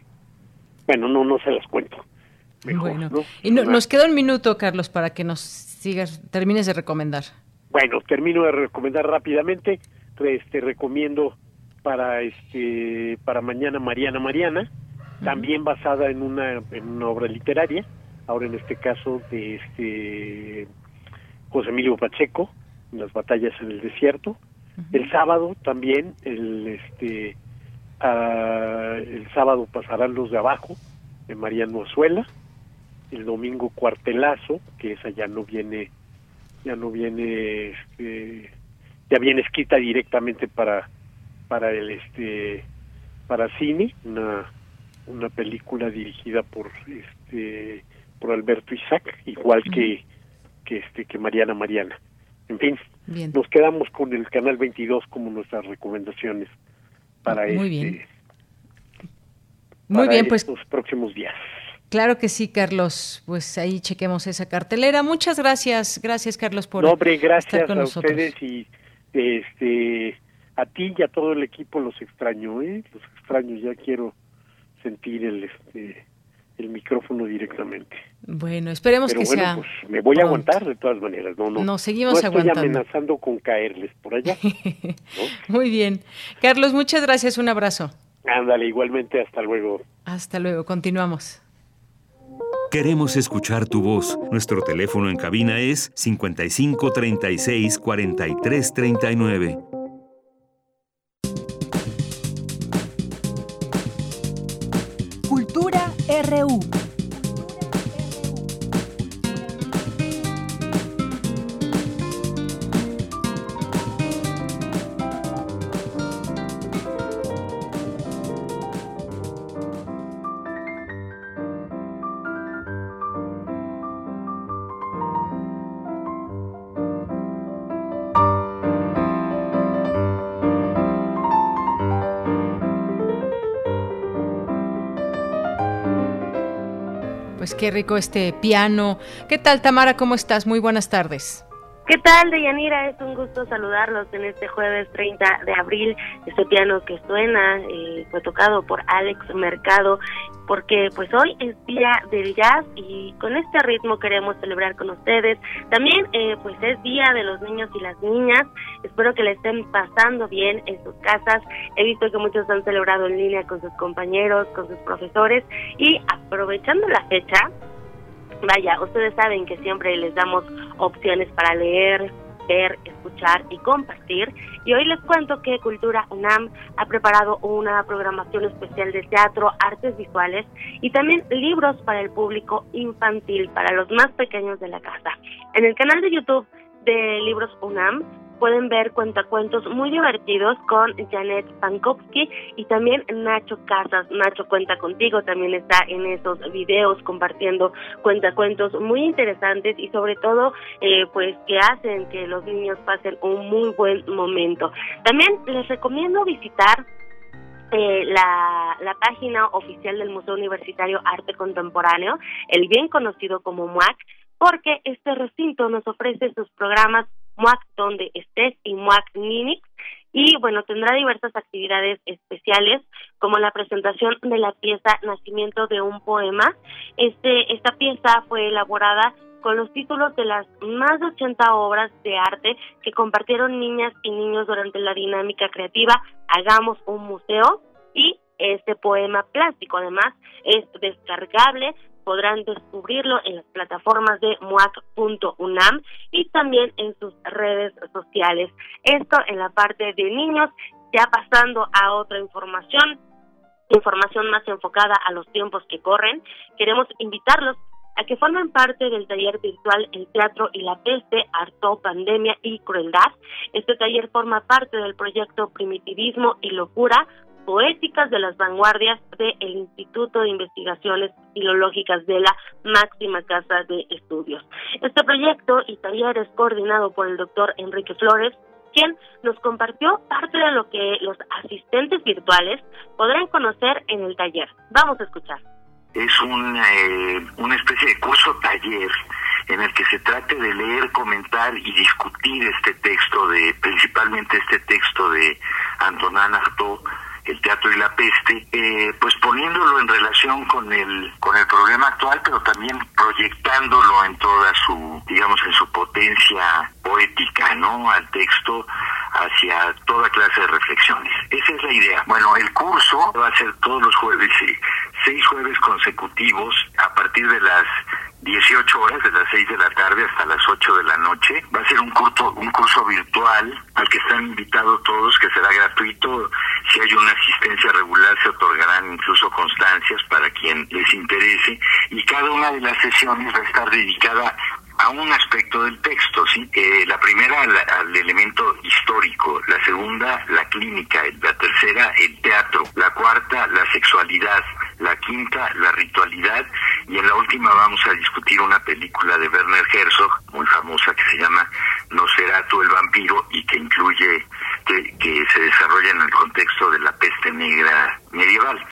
bueno, no, no se las cuento. bueno, y nos queda un minuto, Carlos, para que nos sigas, termines de recomendar. Bueno, termino de recomendar rápidamente. Este, recomiendo para este para mañana Mariana Mariana, también basada en una en una obra literaria, ahora en este caso de este José Emilio Pacheco, las batallas en el desierto. El sábado también el este el sábado pasarán los de abajo, de Mariano Azuela, el domingo Cuartelazo, que esa ya no viene, ya no viene, este, ya viene escrita directamente para, para el este, para cine, una, una película dirigida por este, por Alberto Isaac, igual que, que este, que Mariana Mariana. En fin, nos quedamos con el canal 22 como nuestras recomendaciones para Muy este, bien. Muy bien, pues los próximos días. Claro que sí, Carlos. Pues ahí chequemos esa cartelera. Muchas gracias, gracias Carlos por no, hombre, gracias estar con a nosotros. ustedes y este a ti y a todo el equipo los extraño, ¿eh? Los extraño. Ya quiero sentir el este el micrófono directamente. Bueno, esperemos Pero que bueno, sea. Pues me voy a aguantar de todas maneras. No, no. Nos seguimos no estoy aguantando. amenazando con caerles por allá. <laughs> Muy bien. Carlos, muchas gracias. Un abrazo. Ándale, igualmente. Hasta luego. Hasta luego. Continuamos. Queremos escuchar tu voz. Nuestro teléfono en cabina es 55 36 RU. Qué rico este piano. ¿Qué tal, Tamara? ¿Cómo estás? Muy buenas tardes. ¿Qué tal, Deyanira? Es un gusto saludarlos en este jueves 30 de abril. Este piano que suena eh, fue tocado por Alex Mercado, porque pues hoy es día del jazz y con este ritmo queremos celebrar con ustedes. También eh, pues es día de los niños y las niñas. Espero que le estén pasando bien en sus casas. He visto que muchos han celebrado en línea con sus compañeros, con sus profesores y aprovechando la fecha, Vaya, ustedes saben que siempre les damos opciones para leer, ver, escuchar y compartir. Y hoy les cuento que Cultura UNAM ha preparado una programación especial de teatro, artes visuales y también libros para el público infantil, para los más pequeños de la casa. En el canal de YouTube de Libros UNAM pueden ver cuentacuentos muy divertidos con Janet Pankowski y también Nacho Casas. Nacho cuenta contigo, también está en esos videos compartiendo cuentacuentos muy interesantes y sobre todo eh, pues que hacen que los niños pasen un muy buen momento. También les recomiendo visitar eh, la, la, página oficial del Museo Universitario Arte Contemporáneo, el bien conocido como MUAC, porque este recinto nos ofrece sus programas MUAC donde estés y MUAC Ninix y bueno, tendrá diversas actividades especiales como la presentación de la pieza Nacimiento de un poema. Este esta pieza fue elaborada con los títulos de las más de 80 obras de arte que compartieron niñas y niños durante la dinámica creativa Hagamos un museo y este poema plástico además es descargable podrán descubrirlo en las plataformas de muac.unam y también en sus redes sociales. Esto en la parte de niños, ya pasando a otra información, información más enfocada a los tiempos que corren, queremos invitarlos a que formen parte del taller virtual El Teatro y la Peste, Harto, Pandemia y Crueldad. Este taller forma parte del proyecto Primitivismo y Locura, poéticas de las vanguardias del Instituto de Investigaciones Filológicas de la máxima casa de estudios. Este proyecto y taller es coordinado por el doctor Enrique Flores, quien nos compartió parte de lo que los asistentes virtuales podrán conocer en el taller. Vamos a escuchar. Es eh, una especie de curso taller en el que se trate de leer, comentar y discutir este texto de, principalmente este texto de Antonin Artaud, el teatro y la peste, eh, pues poniéndolo en relación con el con el problema actual, pero también proyectándolo en toda su, digamos, en su potencia poética, ¿no? Al texto hacia toda clase de reflexiones. Esa es la idea. Bueno, el curso va a ser todos los jueves, seis jueves consecutivos a partir de las 18 horas, de las 6 de la tarde hasta las 8 de la noche. Va a ser un curso, un curso virtual al que están invitados todos, que será gratuito. Si hay una asistencia regular, se otorgarán incluso constancias para quien les interese. Y cada una de las sesiones va a estar dedicada a un aspecto del texto, ¿sí? Eh, la primera al, elemento histórico, la segunda la clínica, la tercera el teatro, la cuarta la sexualidad, la quinta la ritualidad y en la última vamos a discutir una película de Werner Herzog muy famosa que se llama No será tú el vampiro y que incluye que, que se desarrolla en el contexto de la peste negra medieval.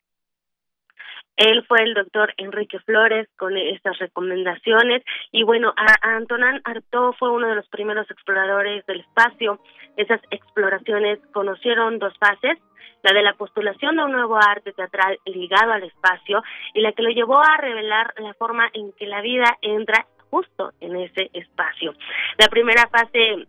Él fue el doctor Enrique Flores con estas recomendaciones y bueno, a, Antonin Artaud fue uno de los primeros exploradores del espacio. Esas exploraciones conocieron dos fases, la de la postulación de un nuevo arte teatral ligado al espacio y la que lo llevó a revelar la forma en que la vida entra justo en ese espacio. La primera fase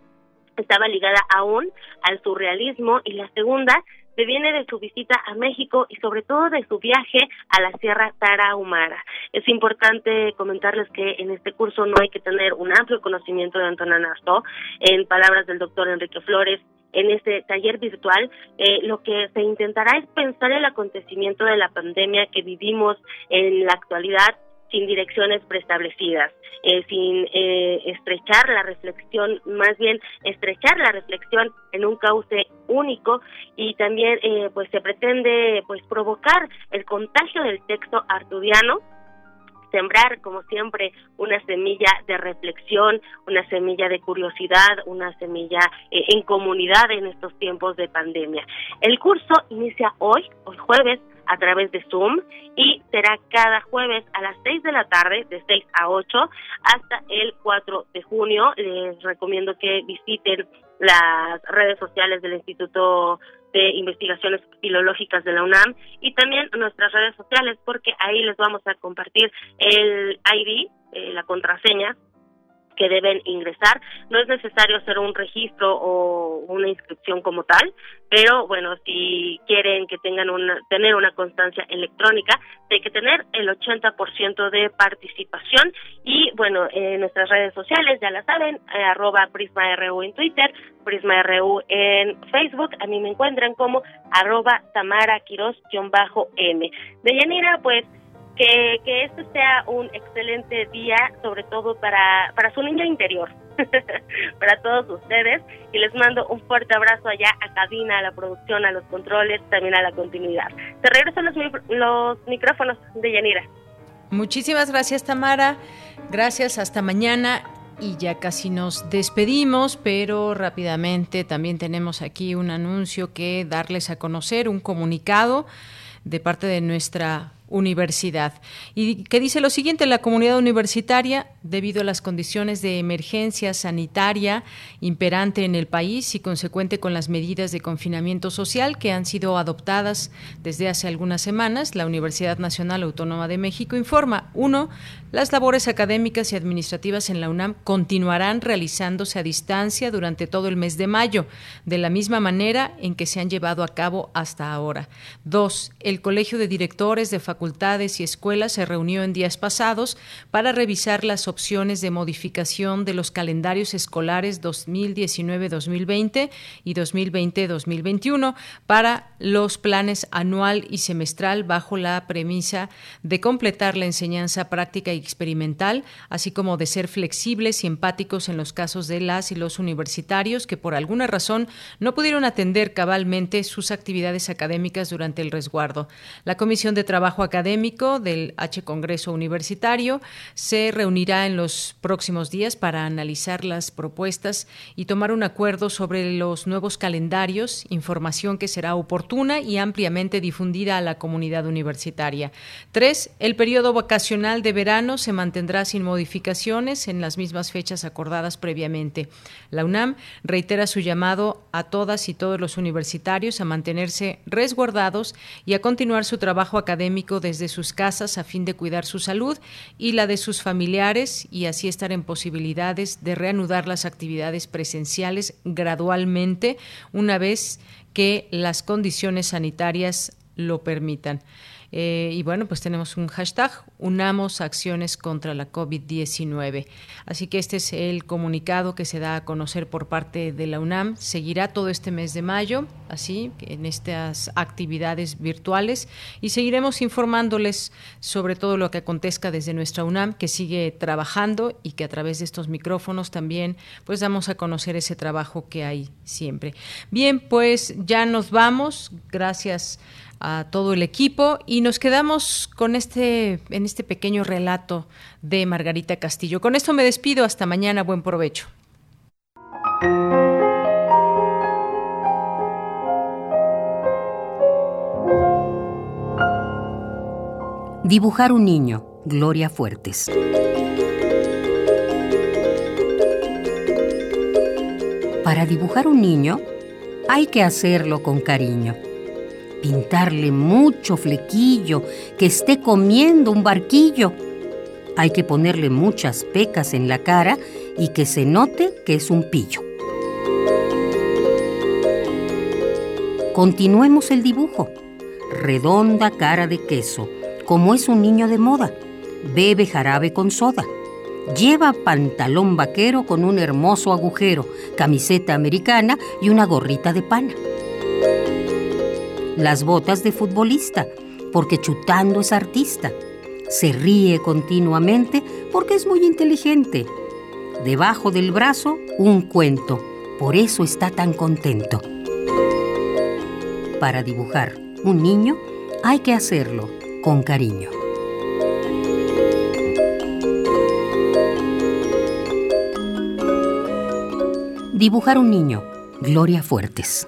estaba ligada aún al surrealismo y la segunda viene de su visita a México y sobre todo de su viaje a la Sierra Tarahumara. Es importante comentarles que en este curso no hay que tener un amplio conocimiento de Antonio Artaud. En palabras del doctor Enrique Flores, en este taller virtual, eh, lo que se intentará es pensar el acontecimiento de la pandemia que vivimos en la actualidad sin direcciones preestablecidas, eh, sin eh, estrechar la reflexión, más bien estrechar la reflexión en un cauce único y también eh, pues se pretende pues provocar el contagio del texto artudiano sembrar, como siempre, una semilla de reflexión, una semilla de curiosidad, una semilla en comunidad en estos tiempos de pandemia. El curso inicia hoy, hoy jueves, a través de Zoom y será cada jueves a las 6 de la tarde, de 6 a 8, hasta el 4 de junio. Les recomiendo que visiten las redes sociales del Instituto de Investigaciones Filológicas de la UNAM y también nuestras redes sociales porque ahí les vamos a compartir el ID, eh, la contraseña que deben ingresar. No es necesario hacer un registro o una inscripción como tal, pero bueno, si quieren que tengan una, tener una constancia electrónica, hay que tener el 80% de participación. Y bueno, en nuestras redes sociales ya la saben, eh, arroba PrismaRU en Twitter, PrismaRU en Facebook, a mí me encuentran como arroba Tamara m. De Yanira, pues que, que este sea un excelente día, sobre todo para, para su niño interior, <laughs> para todos ustedes. Y les mando un fuerte abrazo allá a cabina, a la producción, a los controles, también a la continuidad. Se regresan los, los micrófonos de Yanira. Muchísimas gracias, Tamara. Gracias, hasta mañana. y ya casi nos despedimos, pero rápidamente también tenemos aquí un anuncio que darles a conocer, un comunicado de parte de nuestra universidad. Y que dice lo siguiente, la comunidad universitaria, debido a las condiciones de emergencia sanitaria imperante en el país y consecuente con las medidas de confinamiento social que han sido adoptadas desde hace algunas semanas, la Universidad Nacional Autónoma de México informa, uno, las labores académicas y administrativas en la UNAM continuarán realizándose a distancia durante todo el mes de mayo, de la misma manera en que se han llevado a cabo hasta ahora. Dos, el Colegio de Directores de Facultades y Escuelas se reunió en días pasados para revisar las opciones de modificación de los calendarios escolares 2019-2020 y 2020-2021 para los planes anual y semestral bajo la premisa de completar la enseñanza práctica y experimental, así como de ser flexibles y empáticos en los casos de las y los universitarios que por alguna razón no pudieron atender cabalmente sus actividades académicas durante el resguardo. La Comisión de Trabajo Académico del H Congreso Universitario se reunirá en los próximos días para analizar las propuestas y tomar un acuerdo sobre los nuevos calendarios, información que será oportuna y ampliamente difundida a la comunidad universitaria. Tres, el periodo vacacional de verano se mantendrá sin modificaciones en las mismas fechas acordadas previamente. La UNAM reitera su llamado a todas y todos los universitarios a mantenerse resguardados y a continuar su trabajo académico desde sus casas a fin de cuidar su salud y la de sus familiares y así estar en posibilidades de reanudar las actividades presenciales gradualmente una vez que las condiciones sanitarias lo permitan. Eh, y bueno, pues tenemos un hashtag, unamos acciones contra la COVID-19. Así que este es el comunicado que se da a conocer por parte de la UNAM. Seguirá todo este mes de mayo, así, en estas actividades virtuales y seguiremos informándoles sobre todo lo que acontezca desde nuestra UNAM, que sigue trabajando y que a través de estos micrófonos también pues damos a conocer ese trabajo que hay siempre. Bien, pues ya nos vamos. Gracias a todo el equipo y nos quedamos con este en este pequeño relato de Margarita Castillo. Con esto me despido, hasta mañana, buen provecho. Dibujar un niño, Gloria Fuertes. Para dibujar un niño hay que hacerlo con cariño pintarle mucho flequillo, que esté comiendo un barquillo. Hay que ponerle muchas pecas en la cara y que se note que es un pillo. Continuemos el dibujo. Redonda cara de queso, como es un niño de moda. Bebe jarabe con soda. Lleva pantalón vaquero con un hermoso agujero, camiseta americana y una gorrita de pana las botas de futbolista, porque chutando es artista. Se ríe continuamente porque es muy inteligente. Debajo del brazo, un cuento. Por eso está tan contento. Para dibujar un niño, hay que hacerlo con cariño. Dibujar un niño. Gloria Fuertes.